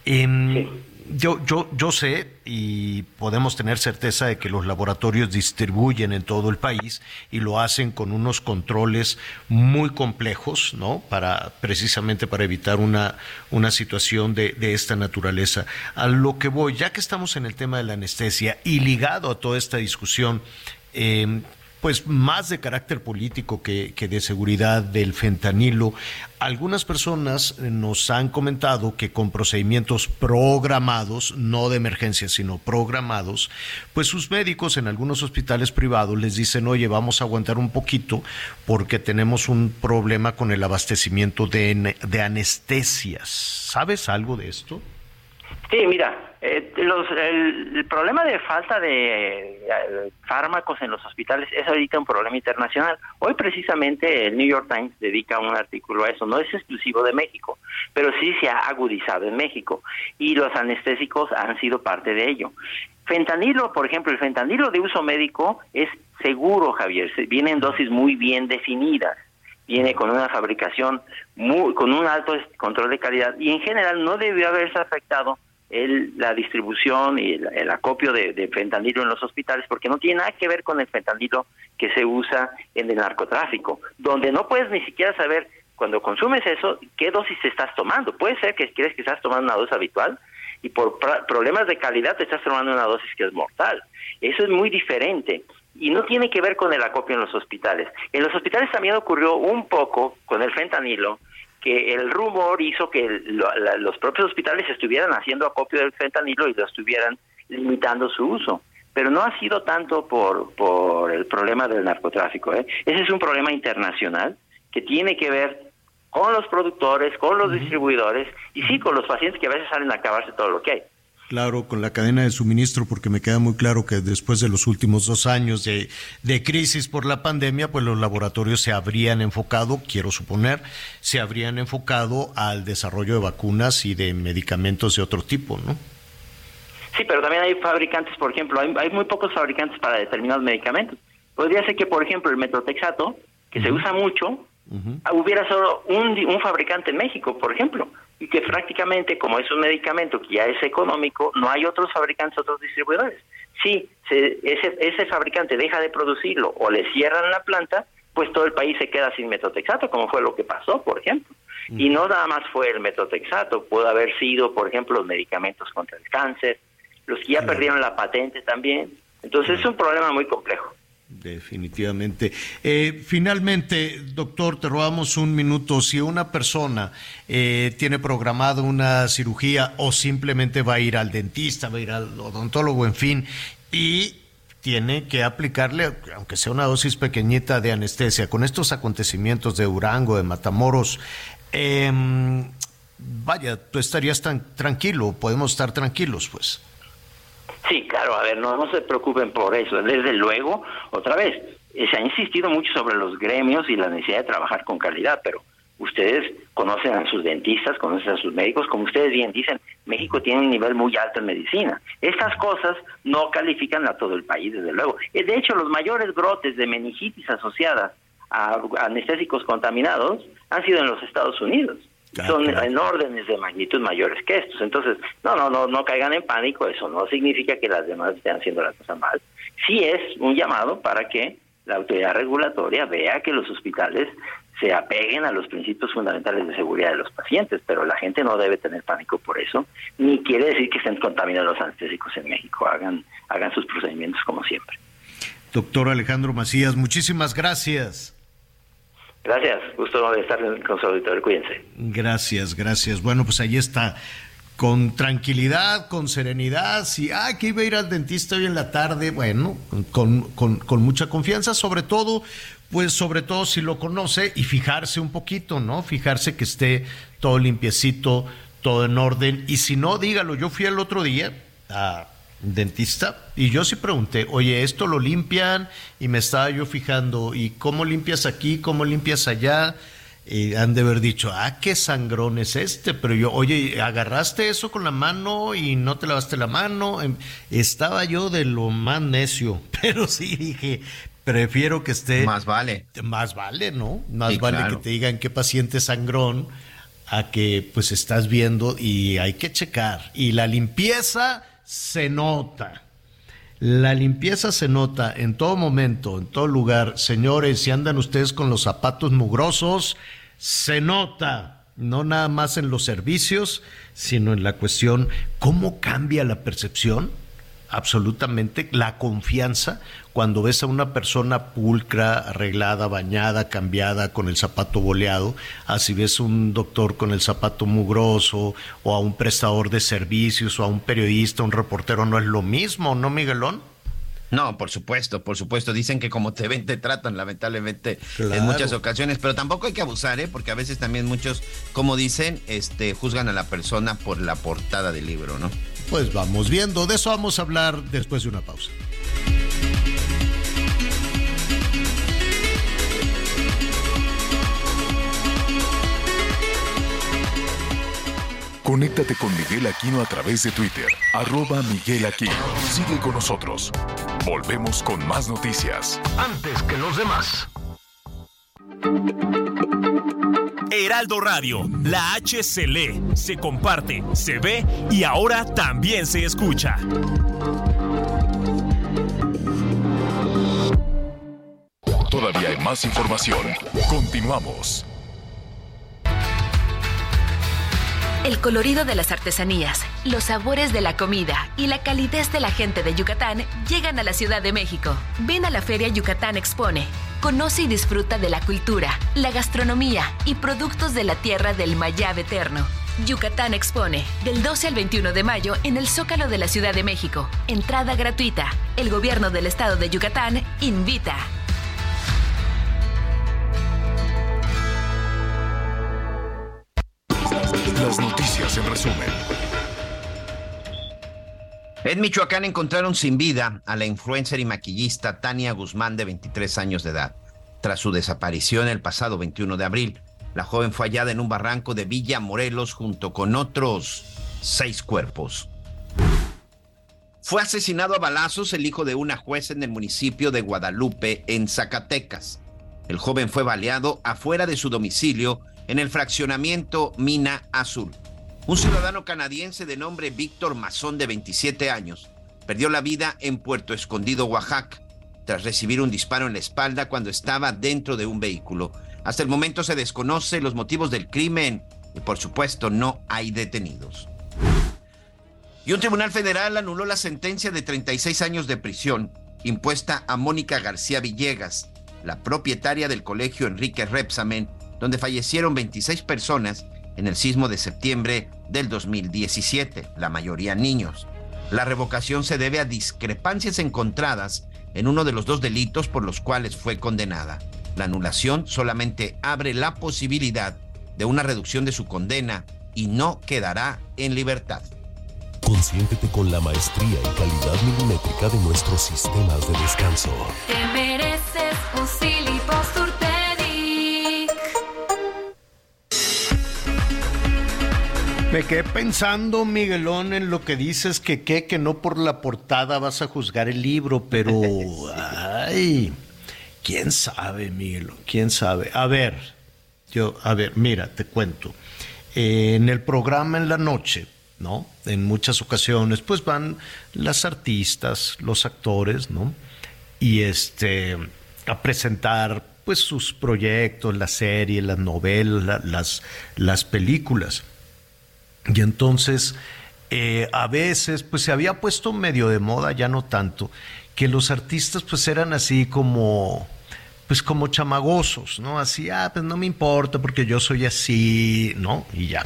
Em, yo, yo, yo sé y podemos tener certeza de que los laboratorios distribuyen en todo el país y lo hacen con unos controles muy complejos, ¿no? Para, precisamente para evitar una, una situación de, de esta naturaleza. A lo que voy, ya que estamos en el tema de la anestesia y ligado a toda esta discusión, eh, pues más de carácter político que, de seguridad del fentanilo. Algunas personas nos han comentado que con procedimientos programados, no de emergencia, sino programados, pues sus médicos en algunos hospitales privados les dicen, oye, vamos a aguantar un poquito porque tenemos un problema con el abastecimiento de, de anestesias. ¿Sabes algo de esto? Sí, mira, eh, los, el, problema de falta de eh, fármacos en los hospitales es ahorita un problema internacional. Hoy precisamente el New York Times dedica un artículo a eso. No es exclusivo de México, pero sí se ha agudizado en México y los anestésicos han sido parte de ello. Fentanilo, por ejemplo, el fentanilo de uso médico es seguro, Javier. Viene en dosis muy bien definidas viene con una fabricación muy, con un alto control de calidad y en general no debió haberse afectado el, la distribución y el, acopio de, fentanilo en los hospitales, porque no tiene nada que ver con el fentanilo que se usa en el narcotráfico, donde no puedes ni siquiera saber cuando consumes eso qué dosis estás tomando. Puede ser que crees que estás tomando una dosis habitual y por problemas de calidad te estás tomando una dosis que es mortal. Eso es muy diferente y no tiene que ver con el acopio en los hospitales. En los hospitales también ocurrió un poco con el fentanilo, que el rumor hizo que los propios hospitales estuvieran haciendo acopio del fentanilo y lo estuvieran limitando su uso. Pero no ha sido tanto por, por el problema del narcotráfico. ¿eh? Ese es un problema internacional que tiene que ver con los productores, con los distribuidores y sí con los pacientes que a veces salen a acabarse todo lo que hay. Claro, con la cadena de suministro, porque me queda muy claro que después de los últimos dos años de, de, crisis por la pandemia, pues los laboratorios se habrían enfocado, quiero suponer, se habrían enfocado al desarrollo de vacunas y de medicamentos de otro tipo, ¿no? Sí, pero también hay fabricantes, por ejemplo, hay, hay muy pocos fabricantes para determinados medicamentos. Podría ser que, por ejemplo, el metrotexato, que se usa mucho, hubiera solo un, un fabricante en México, por ejemplo y que prácticamente como es un medicamento que ya es económico, no hay otros fabricantes, otros distribuidores. Si ese, ese fabricante deja de producirlo o le cierran la planta, pues todo el país se queda sin metotrexato, como fue lo que pasó, por ejemplo. Y no nada más fue el metotrexato, pudo haber sido, por ejemplo, los medicamentos contra el cáncer, los que ya perdieron la patente también. Entonces es un problema muy complejo. Definitivamente. Eh, finalmente, doctor, te robamos un minuto. Si una persona eh, tiene programado una cirugía o simplemente va a ir al dentista, va a ir al odontólogo, en fin, y tiene que aplicarle, aunque sea una dosis pequeñita de anestesia, con estos acontecimientos de Urango, de Matamoros, em, vaya, tú estarías tan tranquilo, podemos estar tranquilos, pues. Sí, claro, a ver, no, no se preocupen por eso. Desde luego, otra vez, eh, se ha insistido mucho sobre los gremios y la necesidad de trabajar con calidad, pero ustedes conocen a sus dentistas, conocen a sus médicos, como ustedes bien dicen, México tiene un nivel muy alto en medicina. Estas cosas no califican a todo el país, desde luego. Eh, de hecho, los mayores brotes de meningitis asociadas a anestésicos contaminados han sido en los Estados Unidos son en órdenes de magnitud mayores que estos. Entonces, no, no, no, no caigan en pánico, eso no significa que las demás estén haciendo la cosa mal. Sí es un llamado para que la autoridad regulatoria vea que los hospitales se apeguen a los principios fundamentales de seguridad de los pacientes, pero la gente no debe tener pánico por eso, ni quiere decir que estén contaminados los anestésicos en México, hagan, hagan sus procedimientos como siempre. Doctor Alejandro Macías, muchísimas gracias. Gracias, gusto de estar con su auditorio, cuídense. Gracias, gracias. Bueno, pues ahí está con tranquilidad, con serenidad, si, ah, que iba a ir al dentista hoy en la tarde, bueno, con, con, con, mucha confianza, sobre todo, pues sobre todo si lo conoce y fijarse un poquito, ¿no? Fijarse que esté todo limpiecito, todo en orden, y si no, dígalo, yo fui el otro día a dentista y yo sí pregunté, oye, esto lo limpian y me estaba yo fijando, ¿y cómo limpias aquí? ¿Cómo limpias allá? Y han de haber dicho, ah, qué sangrón es este, pero yo, oye, agarraste eso con la mano y no te lavaste la mano. Em, estaba yo de lo más necio, pero sí dije, prefiero que esté... Más vale. Más vale, ¿no? Más vale que te digan qué paciente sangrón a que pues estás viendo y hay que checar. Y la limpieza se nota. La limpieza se nota en todo momento, en todo lugar. Señores, si andan ustedes con los zapatos mugrosos, se nota. No nada más en los servicios, sino en la cuestión, ¿cómo cambia la percepción? Absolutamente la confianza cuando ves a una persona pulcra, arreglada, bañada, cambiada, con el zapato boleado, así ves un doctor con el zapato mugroso, o a un prestador de servicios, o a un periodista, un reportero, no es lo mismo, ¿no, Miguelón? No, por supuesto, por supuesto. Dicen que como te ven, te tratan, lamentablemente, en muchas ocasiones. Pero tampoco hay que abusar, ¿eh? Porque a veces también muchos, como dicen, este, juzgan a la persona por la portada del libro, ¿no? Pues vamos viendo. De eso vamos a hablar después de una pausa. Conéctate con Miguel Aquino a través de Twitter, arroba Miguel Aquino. Sigue con nosotros. Volvemos con más noticias. Antes que los demás. Heraldo Radio, la H se lee, se comparte, se ve y ahora también se escucha. Todavía hay más información. Continuamos. El colorido de las artesanías, los sabores de la comida y la calidez de la gente de Yucatán llegan a la Ciudad de México. Ven a la Feria Yucatán Expone. Conoce y disfruta de la cultura, la gastronomía y productos de la tierra del Mayab Eterno. Yucatán Expone, del 12 al 21 de mayo en el Zócalo de la Ciudad de México. Entrada gratuita. El gobierno del estado de Yucatán invita. Las noticias en resumen. En Michoacán encontraron sin vida a la influencer y maquillista Tania Guzmán de 23 años de edad. Tras su desaparición el pasado 21 de abril, la joven fue hallada en un barranco de Villa Morelos junto con otros seis cuerpos. Fue asesinado a balazos el hijo de una jueza en el municipio de Guadalupe, en Zacatecas. El joven fue baleado afuera de su domicilio en el fraccionamiento Mina Azul. Un ciudadano canadiense de nombre Víctor Mazón, de 27 años, perdió la vida en Puerto Escondido, Oaxaca, tras recibir un disparo en la espalda cuando estaba dentro de un vehículo. Hasta el momento se desconoce los motivos del crimen y por supuesto no hay detenidos. Y un tribunal federal anuló la sentencia de 36 años de prisión impuesta a Mónica García Villegas, la propietaria del colegio Enrique Repsamen, donde fallecieron 26 personas en el sismo de septiembre del 2017, la mayoría niños. La revocación se debe a discrepancias encontradas en uno de los dos delitos por los cuales fue condenada. La anulación solamente abre la posibilidad de una reducción de su condena y no quedará en libertad. Consiéntete con la maestría y calidad milimétrica de nuestros sistemas de descanso. Te mereces un Me quedé pensando, Miguelón, en lo que dices que que, que no por la portada vas a juzgar el libro, pero ay, quién sabe, Miguelón, quién sabe. A ver, yo, a ver, mira, te cuento. en el programa en la noche, ¿no? En muchas ocasiones, pues van las artistas, los actores, ¿no? Y este a presentar pues sus proyectos, las series, las novelas, las, las películas. Y entonces, eh, a veces, pues se había puesto medio de moda, ya no tanto, que los artistas pues eran así como, pues como chamagosos, ¿no? Así, ah, pues no me importa porque yo soy así, ¿no? Y ya.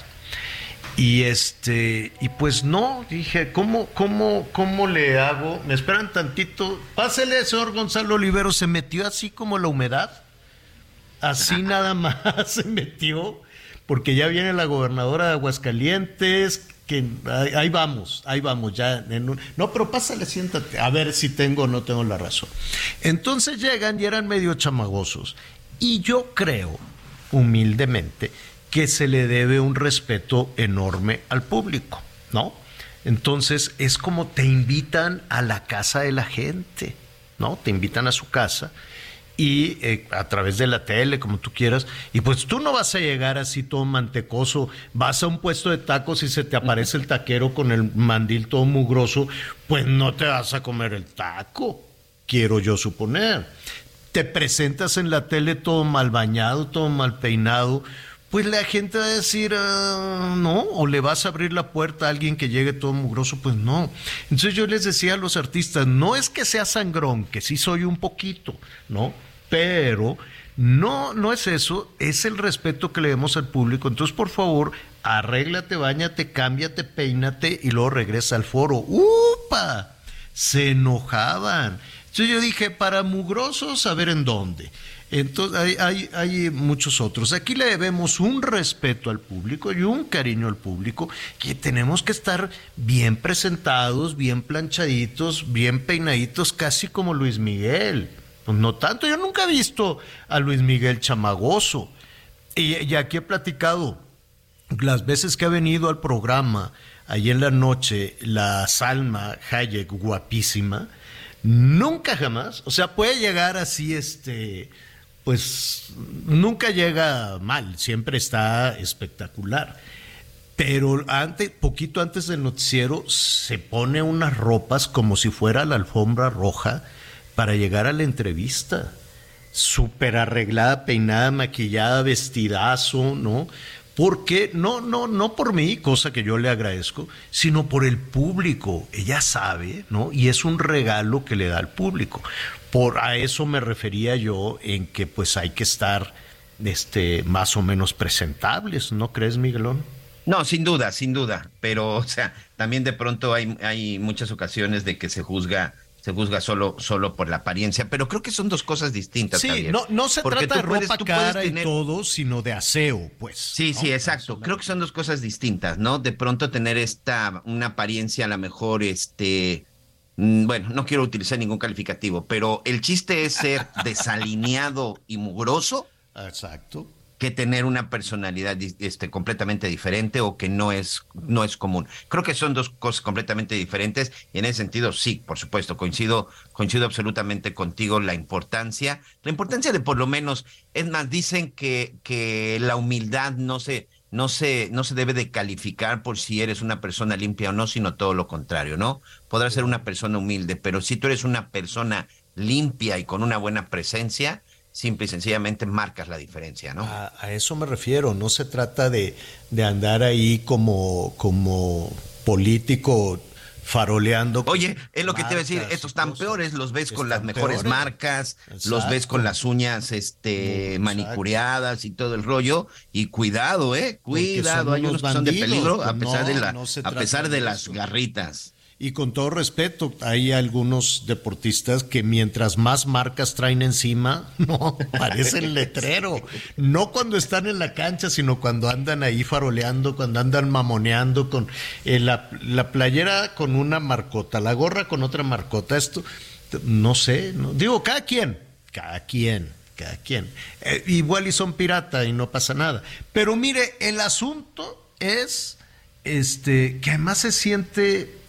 Y este, y pues no, dije, ¿cómo, cómo, cómo le hago? Me esperan tantito. Pásele, señor Gonzalo Olivero, se metió así como la humedad. Así nada más se metió porque ya viene la gobernadora de Aguascalientes, que ahí, vamos, ahí vamos, ya. no, pero pásale, siéntate, a ver si tengo o no tengo la razón. Entonces llegan y eran medio chamagosos. Y yo creo, humildemente, que se le debe un respeto enorme al público, ¿no? Entonces es como te invitan a la casa de la gente, ¿no? Te invitan a su casa y eh, a través de la tele, como tú quieras, y pues tú no vas a llegar así todo mantecoso, vas a un puesto de tacos y se te aparece el taquero con el mandil todo mugroso, pues no te vas a comer el taco, quiero yo suponer. Te presentas en la tele todo mal bañado, todo mal peinado, pues la gente va a decir, ah, no, o le vas a abrir la puerta a alguien que llegue todo mugroso, pues no. Entonces yo les decía a los artistas, no es que sea sangrón, que sí soy un poquito, ¿no? Pero no, no es eso, es el respeto que le demos al público. Entonces, por favor, arréglate, bañate, cámbiate, peínate y luego regresa al foro. ¡Upa! Se enojaban. Entonces yo dije, para mugrosos, a ver en dónde. Entonces hay, hay, muchos otros. Aquí le debemos un respeto al público y un cariño al público que tenemos que estar bien presentados, bien planchaditos, bien peinaditos, casi como Luis Miguel. Pues no tanto, yo nunca he visto a Luis Miguel chamagoso. Y, y aquí he platicado las veces que ha venido al programa, ahí en la noche, la Salma Hayek, guapísima, nunca jamás, o sea, puede llegar así, este pues nunca llega mal, siempre está espectacular. Pero antes, poquito antes del noticiero se pone unas ropas como si fuera la alfombra roja para llegar a la entrevista. Súper arreglada, peinada, maquillada, vestidazo, ¿no? Porque no, no, no por mí, cosa que yo le agradezco, sino por el público. Ella sabe, ¿no? Y es un regalo que le da al público. Por a eso me refería yo en que pues hay que estar este más o menos presentables, ¿no crees, Miguelón? No, sin duda, sin duda, pero o sea, también de pronto hay, hay muchas ocasiones de que se juzga se juzga solo, solo por la apariencia, pero creo que son dos cosas distintas. Sí, no, no se trata de ropa cara y todo, sino de aseo, pues. Sí, sí, exacto. Creo que son dos cosas distintas, ¿no? De pronto tener esta, una apariencia a lo mejor, este, bueno, no quiero utilizar ningún calificativo, pero el chiste es ser desalineado y mugroso. Exacto. Que tener una personalidad este, completamente diferente o que no es, no es común. Creo que son dos cosas completamente diferentes y en ese sentido, sí, por supuesto, coincido, coincido absolutamente contigo la importancia, la importancia de por lo menos, es más, dicen que, que la humildad no se, no se, no se debe de calificar por si eres una persona limpia o no, sino todo lo contrario, ¿no? Podrás ser una persona humilde, pero si tú eres una persona limpia y con una buena presencia, simple y sencillamente marcas la diferencia, ¿no? A, eso me refiero, no se trata de, de andar ahí como, como político faroleando. Oye, es lo que te iba a decir, estos están peores, los ves con las mejores marcas, los ves con las uñas este manicuriadas y todo el rollo y cuidado, eh, cuidado, hay unos que son de peligro a pesar de la a pesar de las garritas. Y con todo respeto, hay algunos deportistas que mientras más marcas traen encima, no, parecen letrero. No cuando están en la cancha, sino cuando andan ahí faroleando, cuando andan mamoneando con eh, la, playera con una marcota, la gorra con otra marcota. Esto, no sé, digo, cada quien, cada quien cada quien. Eh, igual y son pirata y no pasa nada. Pero mire, el asunto es este que además se siente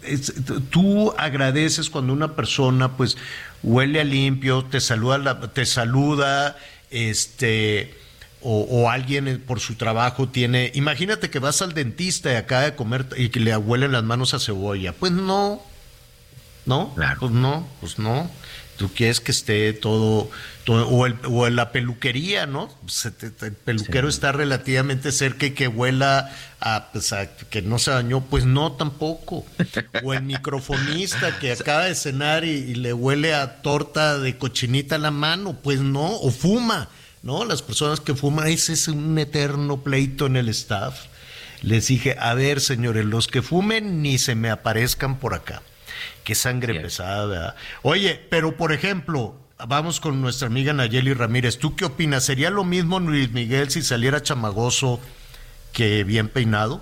tú agradeces cuando una persona pues huele a limpio, te saluda, te saluda, este, o, alguien por su trabajo tiene, imagínate que vas al dentista y acaba de comer y que le huelen las manos a cebolla, pues no, no, pues no, pues no. Tú quieres que esté todo, o, el, o la peluquería, ¿no? el peluquero está relativamente cerca y que huela pues, a, que no se dañó, pues no tampoco. O el microfonista que acaba de cenar y, le huele a torta de cochinita a la mano, pues no, o fuma, ¿no? Las personas que fuman, ese es un eterno pleito en el staff. Les dije, a ver, señores, los que fumen ni se me aparezcan por acá. Qué sangre pesada, ¿verdad? Oye, pero por ejemplo, vamos con nuestra amiga Nayeli Ramírez. ¿Tú qué opinas? ¿Sería lo mismo Luis Miguel si saliera chamagoso que bien peinado?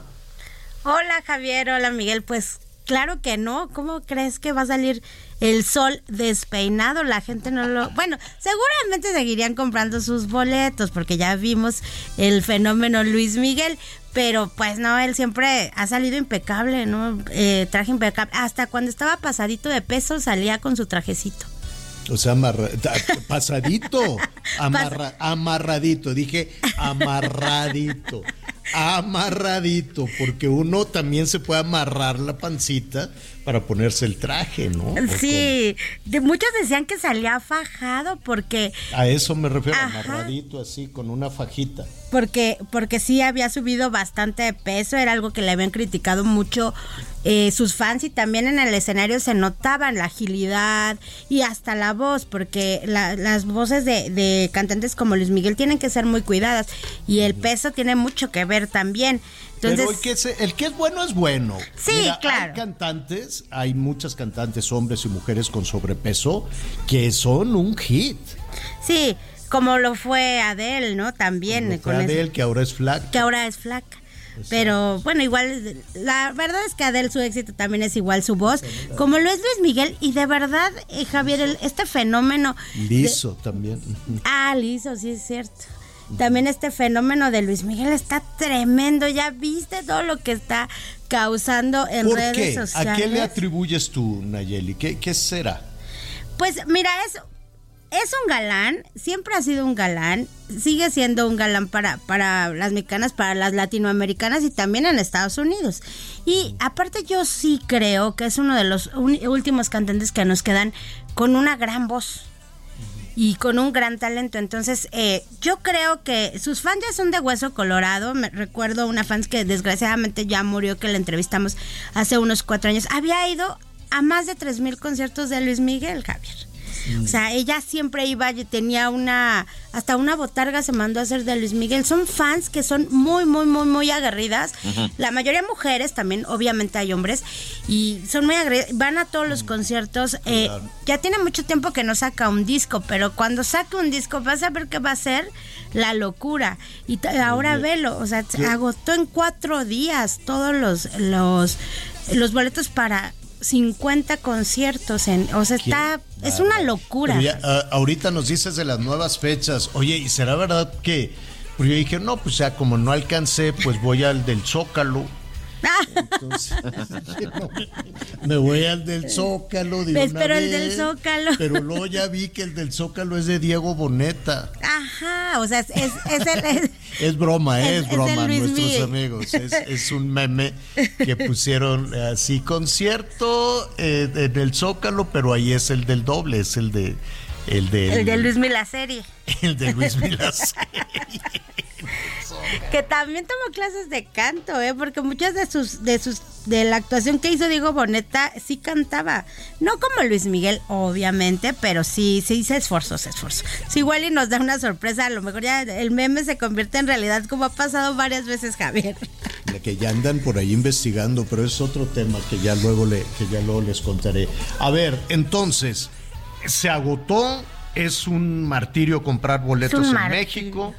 Hola Javier, hola Miguel, pues claro que no, ¿cómo crees que va a salir el sol despeinado? La gente no lo... Bueno, seguramente seguirían comprando sus boletos porque ya vimos el fenómeno Luis Miguel, pero pues no, él siempre ha salido impecable, ¿no? Eh, traje impecable. Hasta cuando estaba pasadito de peso salía con su trajecito. O sea, pasadito, amarradito, dije amarradito amarradito, porque uno también se puede amarrar la pancita para ponerse el traje, ¿no? Sí, de, muchos decían que salía fajado porque... A eso me refiero, amarradito así, con una fajita. Porque, porque sí había subido bastante de peso, era algo que le habían criticado mucho eh, sus fans y también en el escenario se notaban la agilidad y hasta la voz, porque las voces de, de, cantantes como Luis Miguel tienen que ser muy cuidadas y el peso tiene mucho que ver también. Pero el que, es, el que es bueno es bueno. Sí, claro. Hay cantantes, hay muchas cantantes, hombres y mujeres con sobrepeso, que son un hit. Sí, como lo fue Adele, ¿no? También. con Adele, que ahora es flaca. Que ahora es flaca. Pero bueno, igual, la verdad es que Adele su éxito también es igual su voz, como lo es Luis Miguel, y de verdad, eh, Javier, este fenómeno... Liso también. Ah, liso, sí es cierto. También este fenómeno de Luis Miguel está tremendo. Ya viste todo lo que está causando en redes sociales. ¿A qué le atribuyes tú, Nayeli? ¿Qué, qué será? Pues mira, es, es un galán, siempre ha sido un galán, sigue siendo un galán para, para las mexicanas, para las latinoamericanas y también en Estados Unidos. Y aparte yo sí creo que es uno de los últimos cantantes que nos quedan con una gran voz y con un gran talento. Entonces, eh, yo creo que sus fans ya son de hueso colorado. Me recuerdo una fan que desgraciadamente ya murió, que la entrevistamos hace unos cuatro años. Había ido a más de tres mil conciertos de Luis Miguel, Javier. O sea, ella siempre iba, y tenía una, hasta una botarga se mandó a hacer de Luis Miguel. Son fans que son muy, muy, muy, muy aguerridas. La mayoría mujeres, también obviamente hay hombres, y son muy aguerridas. Van a todos los conciertos. Eh, ya tiene mucho tiempo que no saca un disco, pero cuando saque un disco vas a ver que va a ser la locura. Y ahora velo, o sea, se agotó en cuatro días todos los, los, los boletos para 50 conciertos en, o sea, está es una locura. Ah, ahorita nos dices de las nuevas fechas. Oye, ¿y será verdad que pues yo dije, no, pues ya como no alcancé, pues voy al del Zócalo entonces, me voy al del Zócalo. De pero el del Zócalo. Pero luego ya vi que el del Zócalo es de Diego Boneta. Ajá, o sea, es, es, el, es, broma, es, broma, nuestros amigos. Es, un meme que pusieron así, concierto eh, en el Zócalo, pero ahí es el del doble, es el de. El, el de Luis Mila serie. El de Luis Mila serie que también tomó clases de canto, ¿eh? porque muchas de sus, de sus, de la actuación que hizo Diego Boneta sí cantaba. No como Luis Miguel, obviamente, pero sí, sí se esforzó, se esforzó. Si igual y nos da una sorpresa, a lo mejor ya el meme se convierte en realidad, como ha pasado varias veces, Javier. Que ya andan por ahí investigando, pero es otro tema que ya luego le, que ya luego les contaré. A ver, entonces, se agotó, es un martirio comprar boletos en México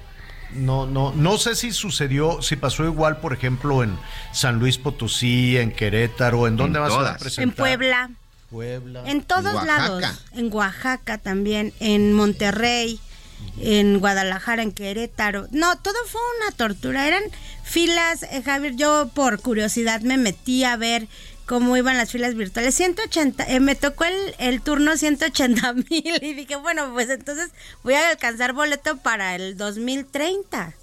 no, no, no sé si sucedió, si pasó igual, por ejemplo, en San Luis Potosí, en Querétaro, ¿en dónde vas a presentar? En Puebla. Puebla. En todos lados. En Oaxaca también, en Monterrey, en Guadalajara, en Querétaro. No, todo fue una tortura. Eran filas, eh, Javier, yo por curiosidad me metí a ver cómo iban las filas virtuales. 180, eh, me tocó el, el turno 180 mil y dije, bueno, pues entonces voy a alcanzar boleto para el 2030.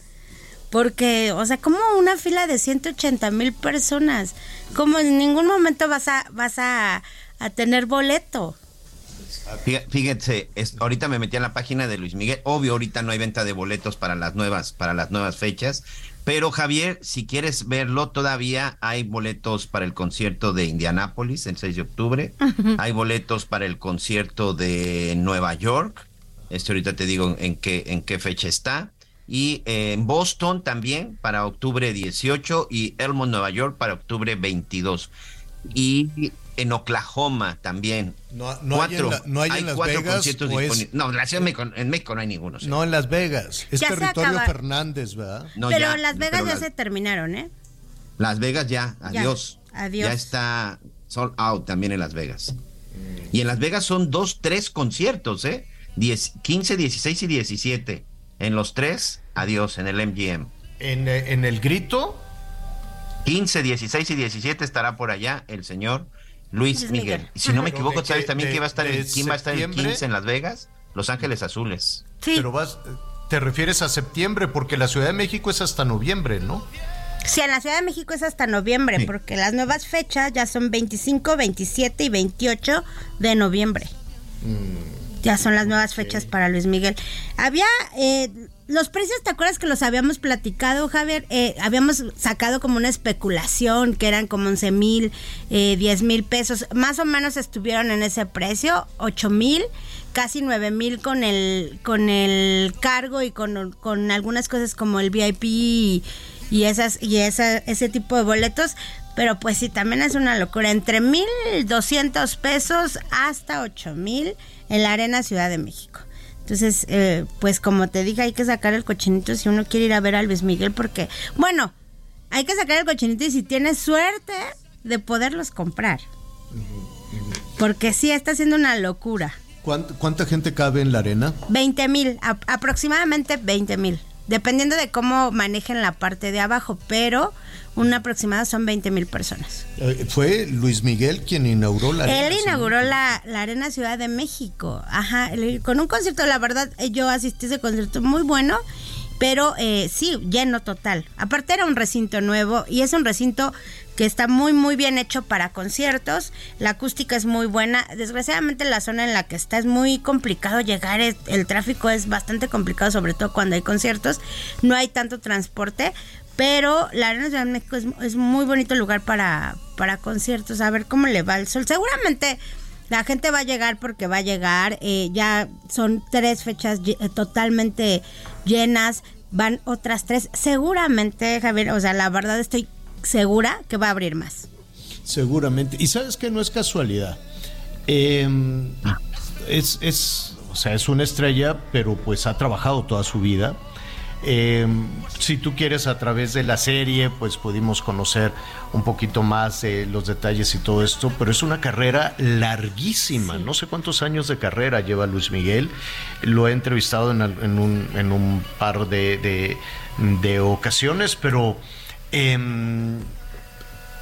Porque, o sea, como una fila de 180 mil personas, como en ningún momento vas a, vas a, a tener boleto. Fíjense, ahorita me metí en la página de Luis Miguel. Obvio, ahorita no hay venta de boletos para las nuevas, para las nuevas fechas. Pero Javier, si quieres verlo, todavía hay boletos para el concierto de Indianápolis el 6 de octubre. Hay boletos para el concierto de Nueva York. Este ahorita te digo en qué, en qué fecha está. Y en Boston también para octubre 18 y Elmont, Nueva York para octubre 22. Y en Oklahoma también. No, no hay en, no hay, en Las Vegas. No, en la Ciudad de México, en México no hay ninguno. No, en Las Vegas. Es territorio Fernández, ¿verdad? pero Las Vegas ya se terminaron, ¿eh? Las Vegas ya, adiós. Ya, adiós. Ya está sold out también en Las Vegas. Y en Las Vegas son dos, tres conciertos, ¿eh? 10, 15, 16 y 17. En los tres, adiós, en el MGM. ¿En, eh, en el grito? 15, 16 y 17 estará por allá el señor Luis Miguel. Y si no me equivoco, ¿sabes también quién va a estar, el, quién va a estar el 15 en Las Vegas? Los Ángeles Azules. Sí. Pero vas, te refieres a septiembre, porque la Ciudad de México es hasta noviembre, ¿no? Sí, en la Ciudad de México es hasta noviembre, porque las nuevas fechas ya son 25, 27 y 28 de noviembre. Mm. Ya son las nuevas fechas para Luis Miguel. Había eh, los precios, ¿te acuerdas que los habíamos platicado, Javier? Eh, habíamos sacado como una especulación que eran como 11 mil, eh, 10 mil pesos. Más o menos estuvieron en ese precio, 8 mil, casi 9 mil con el, con el cargo y con, con algunas cosas como el VIP y, esas, y esa, ese tipo de boletos. Pero pues sí, también es una locura. Entre 1.200 pesos hasta 8 mil en la Arena Ciudad de México. Entonces, eh, pues como te dije, hay que sacar el cochinito si uno quiere ir a ver a Luis Miguel, porque, bueno, hay que sacar el cochinito y si tienes suerte de poderlos comprar. Porque sí, está siendo una locura. ¿Cuánta, gente cabe en la arena? 20 mil, aproximadamente 20 mil, dependiendo de cómo manejen la parte de abajo, pero una aproximada son 20 mil personas. Eh, ¿Fue Luis Miguel quien inauguró la Arena? Él inauguró la, Arena Ciudad de México, ajá, con un concierto, la verdad, eh, yo asistí a ese concierto muy bueno, pero eh, sí, lleno total. Aparte era un recinto nuevo y es un recinto que está muy muy bien hecho para conciertos, la acústica es muy buena, desgraciadamente la zona en la que está es muy complicado llegar, el tráfico es bastante complicado, sobre todo cuando hay conciertos, no hay tanto transporte, pero la Arena Ciudad de México es, muy bonito lugar para, para conciertos, a ver cómo le va el sol. Seguramente la gente va a llegar porque va a llegar, eh, ya son tres fechas eh, totalmente llenas, van otras tres, seguramente Javier, o sea, la verdad estoy segura que va a abrir más. Seguramente, y sabes que no es casualidad. Em, es, es, o sea, es una estrella, pero pues ha trabajado toda su vida eh, si tú quieres, a través de la serie, pues pudimos conocer un poquito más de los detalles y todo esto, pero es una carrera larguísima. No sé cuántos años de carrera lleva Luis Miguel. Lo he entrevistado en, un, par de, ocasiones, pero em,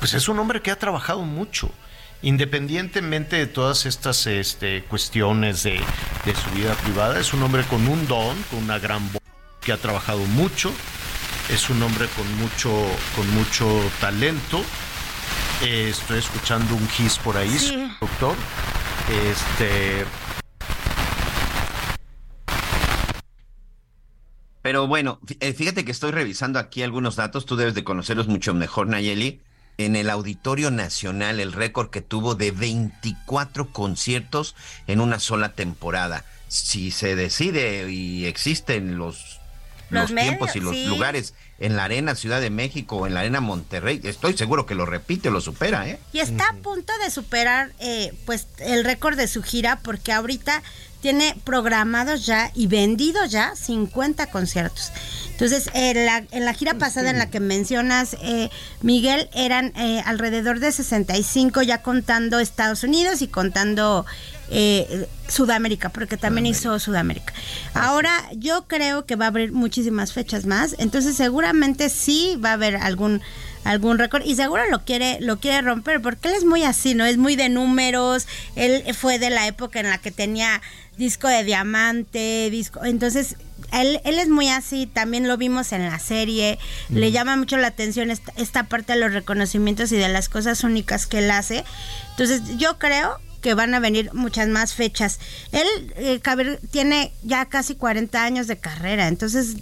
pues es un hombre que ha trabajado mucho independientemente de todas estas este, cuestiones de, de, su vida privada, es un hombre con un don, con una gran voz que ha trabajado mucho, es un hombre con mucho, con mucho talento. Eh, estoy escuchando un gis por ahí, doctor. Este. Pero bueno, eh, fíjate que estoy revisando aquí algunos datos, tú debes de conocerlos mucho mejor, Nayeli. En el Auditorio Nacional, el récord que tuvo de 24 conciertos en una sola temporada. Si se decide y existen los los, tiempos y los lugares en la Arena Ciudad de México o en la Arena Monterrey, estoy seguro que lo repite, lo supera, ¿eh? Y está a punto de superar eh, pues el récord de su gira porque ahorita tiene programados ya y vendidos ya 50 conciertos. Entonces, en la, en la gira pasada en la que mencionas, eh, Miguel, eran eh, alrededor de 65 ya contando Estados Unidos y contando eh, Sudamérica, porque también hizo Sudamérica. Ahora yo creo que va a haber muchísimas fechas más, entonces seguramente sí va a haber algún algún récord y seguro lo quiere lo quiere romper porque él es muy así, ¿no? Es muy de números, él fue de la época en la que tenía disco de diamante, disco, entonces él, él es muy así, también lo vimos en la serie, le llama mucho la atención esta, esta parte de los reconocimientos y de las cosas únicas que él hace. Entonces yo creo que van a venir muchas más fechas. Él eh, tiene ya casi 40 años de carrera, entonces,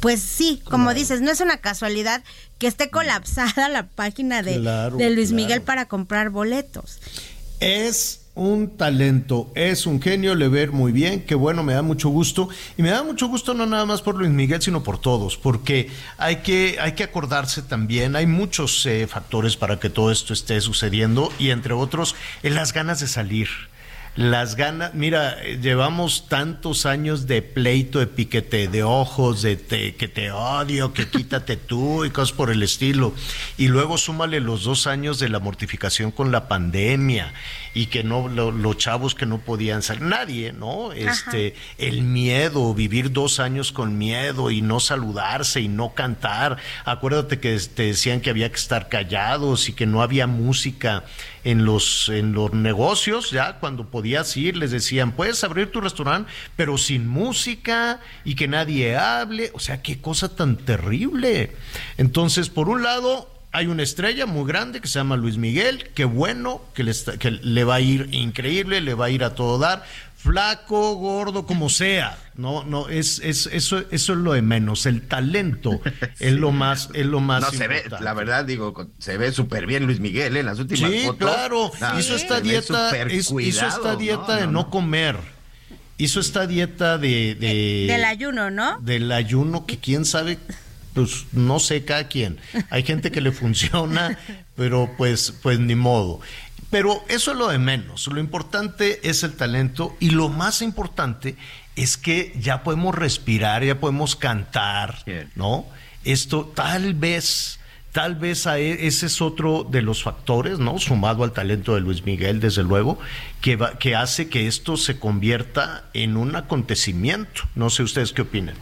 pues sí, como dices, no es una casualidad que esté colapsada la página de, de Luis Miguel para comprar boletos. Es un talento, es un genio, le ver muy bien, qué bueno, me da mucho gusto. Y me da mucho gusto no nada más por Luis Miguel, sino por todos, porque hay que, hay que acordarse también, hay muchos eh, factores para que todo esto esté sucediendo y entre otros, en las ganas de salir las ganas, mira, llevamos tantos años de pleito, de piquete de ojos, de que te odio, que quítate tú y cosas por el estilo. Y luego súmale los dos años de la mortificación con la pandemia y que no, los chavos que no podían salir, nadie, ¿no? Este, el miedo, vivir dos años con miedo y no saludarse y no cantar. Acuérdate que te decían que había que estar callados y que no había música en los, en los negocios, ya cuando podías ir, les decían, puedes abrir tu restaurante, pero sin música y que nadie hable. O sea, qué cosa tan terrible. Entonces, por un lado, hay una estrella muy grande que se llama Luis Miguel, qué bueno, que le, que le va a ir increíble, le va a ir a todo dar flaco, gordo, como sea. No, no, es, es eso, eso es lo de menos. El talento es lo más, es lo más. No se ve, la verdad digo, se ve súper bien Luis Miguel ¿eh? en las últimas sí, claro. hizo esta dieta, hizo esta dieta de no, comer. Hizo esta dieta de, de del ayuno, ¿no? Del ayuno que quién sabe pues no sé cada quien. Hay gente que le funciona, pero pues, pues ni modo. Pero eso es lo de menos. Lo importante es el talento y lo más importante es que ya podemos respirar, ya podemos cantar, ¿no? Esto tal vez, tal vez e, ese es otro de los factores, ¿no? Sumado al talento de Luis Miguel, desde luego, que, que hace que esto se convierta en un acontecimiento. No sé ustedes qué opinan.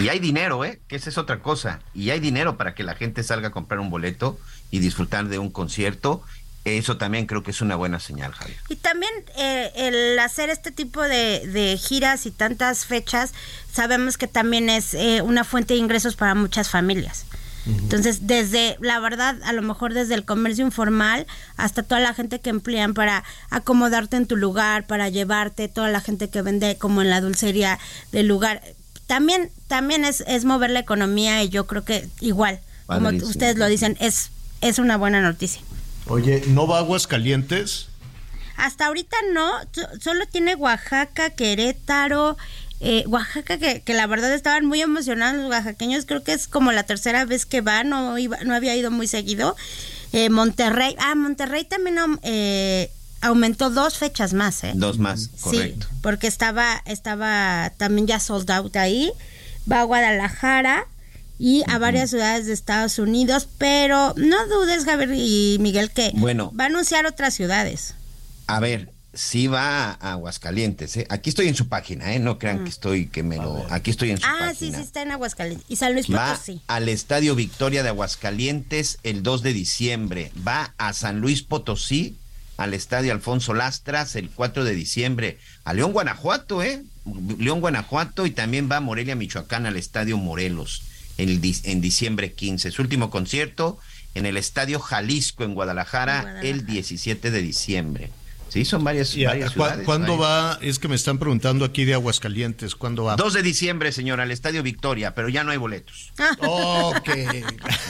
Y hay dinero, ¿eh? Que esa es otra cosa. Y hay dinero para que la gente salga a comprar un boleto y disfrutar de un concierto eso también creo que es una buena señal, Javier. Y también eh, el hacer este tipo de, giras y tantas fechas, sabemos que también es eh, una fuente de ingresos para muchas familias. Entonces, desde, la verdad, a lo mejor desde el comercio informal hasta toda la gente que emplean para acomodarte en tu lugar, para llevarte, toda la gente que vende como en la dulcería del lugar, también, también es, es mover la economía y yo creo que igual, como ustedes lo dicen, es, es una buena noticia. Oye, ¿no va a Aguascalientes? Hasta ahorita no, solo tiene Oaxaca, Querétaro, eh, Oaxaca que, la verdad estaban muy emocionados los oaxaqueños, creo que es como la tercera vez que va, no, iba, no había ido muy seguido. Eh, Monterrey, ah, Monterrey también eh, aumentó dos fechas más, ¿eh? Dos más, correcto. Sí, porque estaba, estaba también ya sold out ahí. Va a Guadalajara, y a varias ciudades de Estados Unidos, pero no dudes, Javier y Miguel, que bueno, va a anunciar otras ciudades. A ver, sí va a Aguascalientes, ¿eh? Aquí estoy en su página, ¿eh? No crean que estoy, que me lo... Aquí estoy en su página. Ah, sí, sí, está en Aguascalientes. Y San Luis Potosí. al Estadio Victoria de Aguascalientes el 2 de diciembre. Va a San Luis Potosí, al Estadio Alfonso Lastras el 4 de diciembre. A León, Guanajuato, ¿eh? León, Guanajuato y también va a Morelia, Michoacán, al Estadio Morelos en, diciembre 15. Su último concierto en el Estadio Jalisco en Guadalajara, el 17 de diciembre. Sí, son varias, varias ciudades. ¿Cuándo va? Es que me están preguntando aquí de Aguascalientes, ¿cuándo va? 2 de diciembre, señor, al Estadio Victoria, pero ya no hay boletos. ok.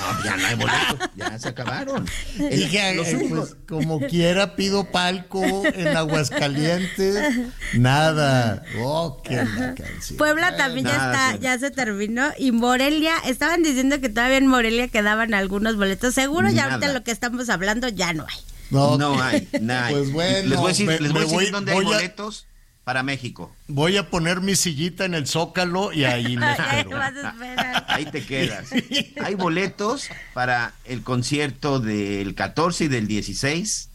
No, ya no hay boletos, ya se acabaron. pues, como quiera pido palco en Aguascalientes, nada. Oh, qué Puebla también ya está, ya se terminó. Y Morelia, estaban diciendo que todavía en Morelia quedaban algunos boletos. Seguro ya ahorita lo que estamos hablando ya no hay. No, hay, nada. Pues bueno, les voy a decir, les voy a decir dónde hay boletos para México. Voy a poner mi sillita en el Zócalo y ahí me espero. ahí te quedas. Hay boletos para el concierto del 14 y del 16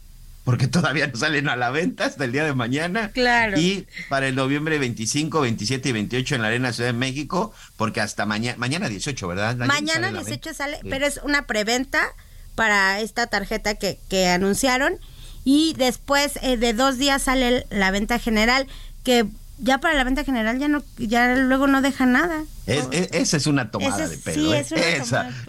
porque todavía no salen a la venta hasta el día de mañana. Claro. Y para el noviembre 25, 27 y 28 en la Arena Ciudad de México, porque hasta mañana, mañana 18, ¿verdad? mañana 18 sale, pero es una preventa para esta tarjeta que, que anunciaron y después eh, de dos días sale la venta general que ya para la venta general ya no ya luego no deja nada. esa es una tomada de pelo. ¿eh?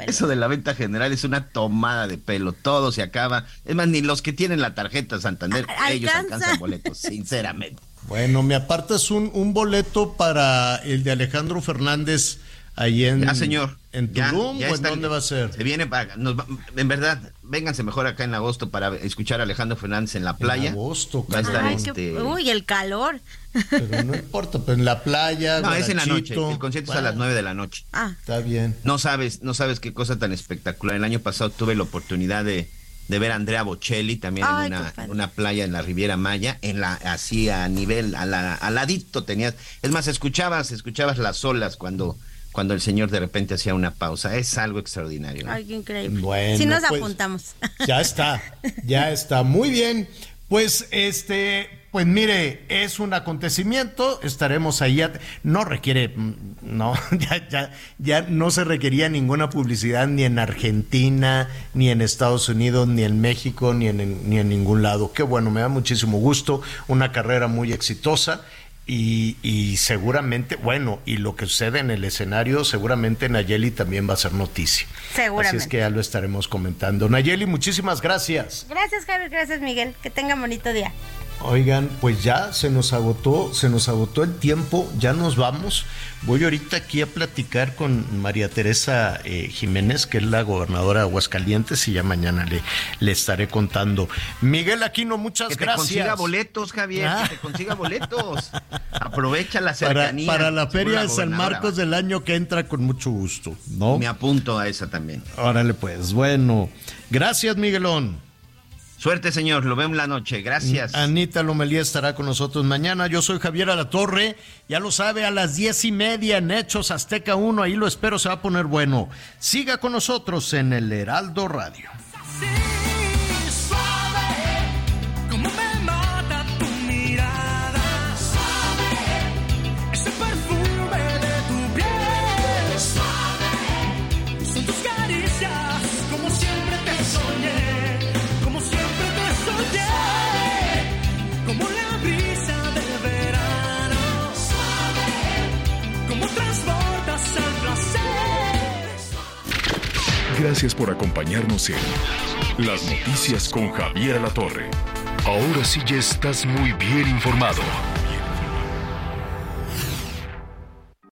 Eso de la venta general es una tomada de pelo. Todo se acaba. Es más, ni los que tienen la tarjeta Santander, ellos alcanzan boletos, sinceramente. Bueno, me apartas un, un boleto para el de Alejandro Fernández ahí en, ya, señor. En Tulum o en dónde va a ser? Se viene para, en verdad, vénganse mejor acá en agosto para escuchar a Alejandro Fernández en la playa. En agosto, va a estar este... Uy, el calor. Pero no importa, pues en la playa. No, es en la noche. El concierto es a las nueve de la noche. Ah. Está bien. No sabes, no sabes qué cosa tan espectacular. El año pasado tuve la oportunidad de, de ver a Andrea Bocelli también en una, una, playa en la Riviera Maya, en la, así a nivel, a la, al ladito tenías. Es más, escuchabas, escuchabas las olas cuando cuando el señor de repente hacía una pausa. Es algo extraordinario. Ay, qué increíble. Bueno, si nos pues, apuntamos. Ya está, ya está. Muy bien. Pues este, pues mire, es un acontecimiento, estaremos ahí. No requiere, mm, no, ya, ya, ya no se requería ninguna publicidad ni en Argentina, ni en Estados Unidos, ni en México, ni en, ni en ningún lado. Qué bueno, me da muchísimo gusto, una carrera muy exitosa. Y, y, seguramente, bueno, y lo que sucede en el escenario, seguramente Nayeli también va a ser noticia. Seguramente. Así es que ya lo estaremos comentando. Nayeli, muchísimas gracias. Gracias, Javier, gracias, Miguel. Que tengan bonito día. Oigan, pues ya se nos agotó, se nos agotó el tiempo, ya nos vamos. Voy ahorita aquí a platicar con María Teresa eh, Jiménez, que es la gobernadora de Aguascalientes, y ya mañana le, le estaré contando. Miguel Aquino, muchas que gracias. Que consiga boletos, Javier, que te consiga boletos. Aprovecha la cercanía. Para, para la Feria de San Marcos del año que entra con mucho gusto, ¿no? Me apunto a esa también. Órale, pues, bueno. Gracias, Miguelón. Suerte, señor. Lo vemos la noche. Gracias. Anita Lomelía estará con nosotros mañana. Yo soy Javier Alatorre. Ya lo sabe, a las diez y media en Hechos Azteca 1. Ahí lo espero, se va a poner bueno. Siga con nosotros en el Heraldo Radio. Gracias por acompañarnos en Las Noticias con Javier La Torre. Ahora sí ya estás muy bien informado.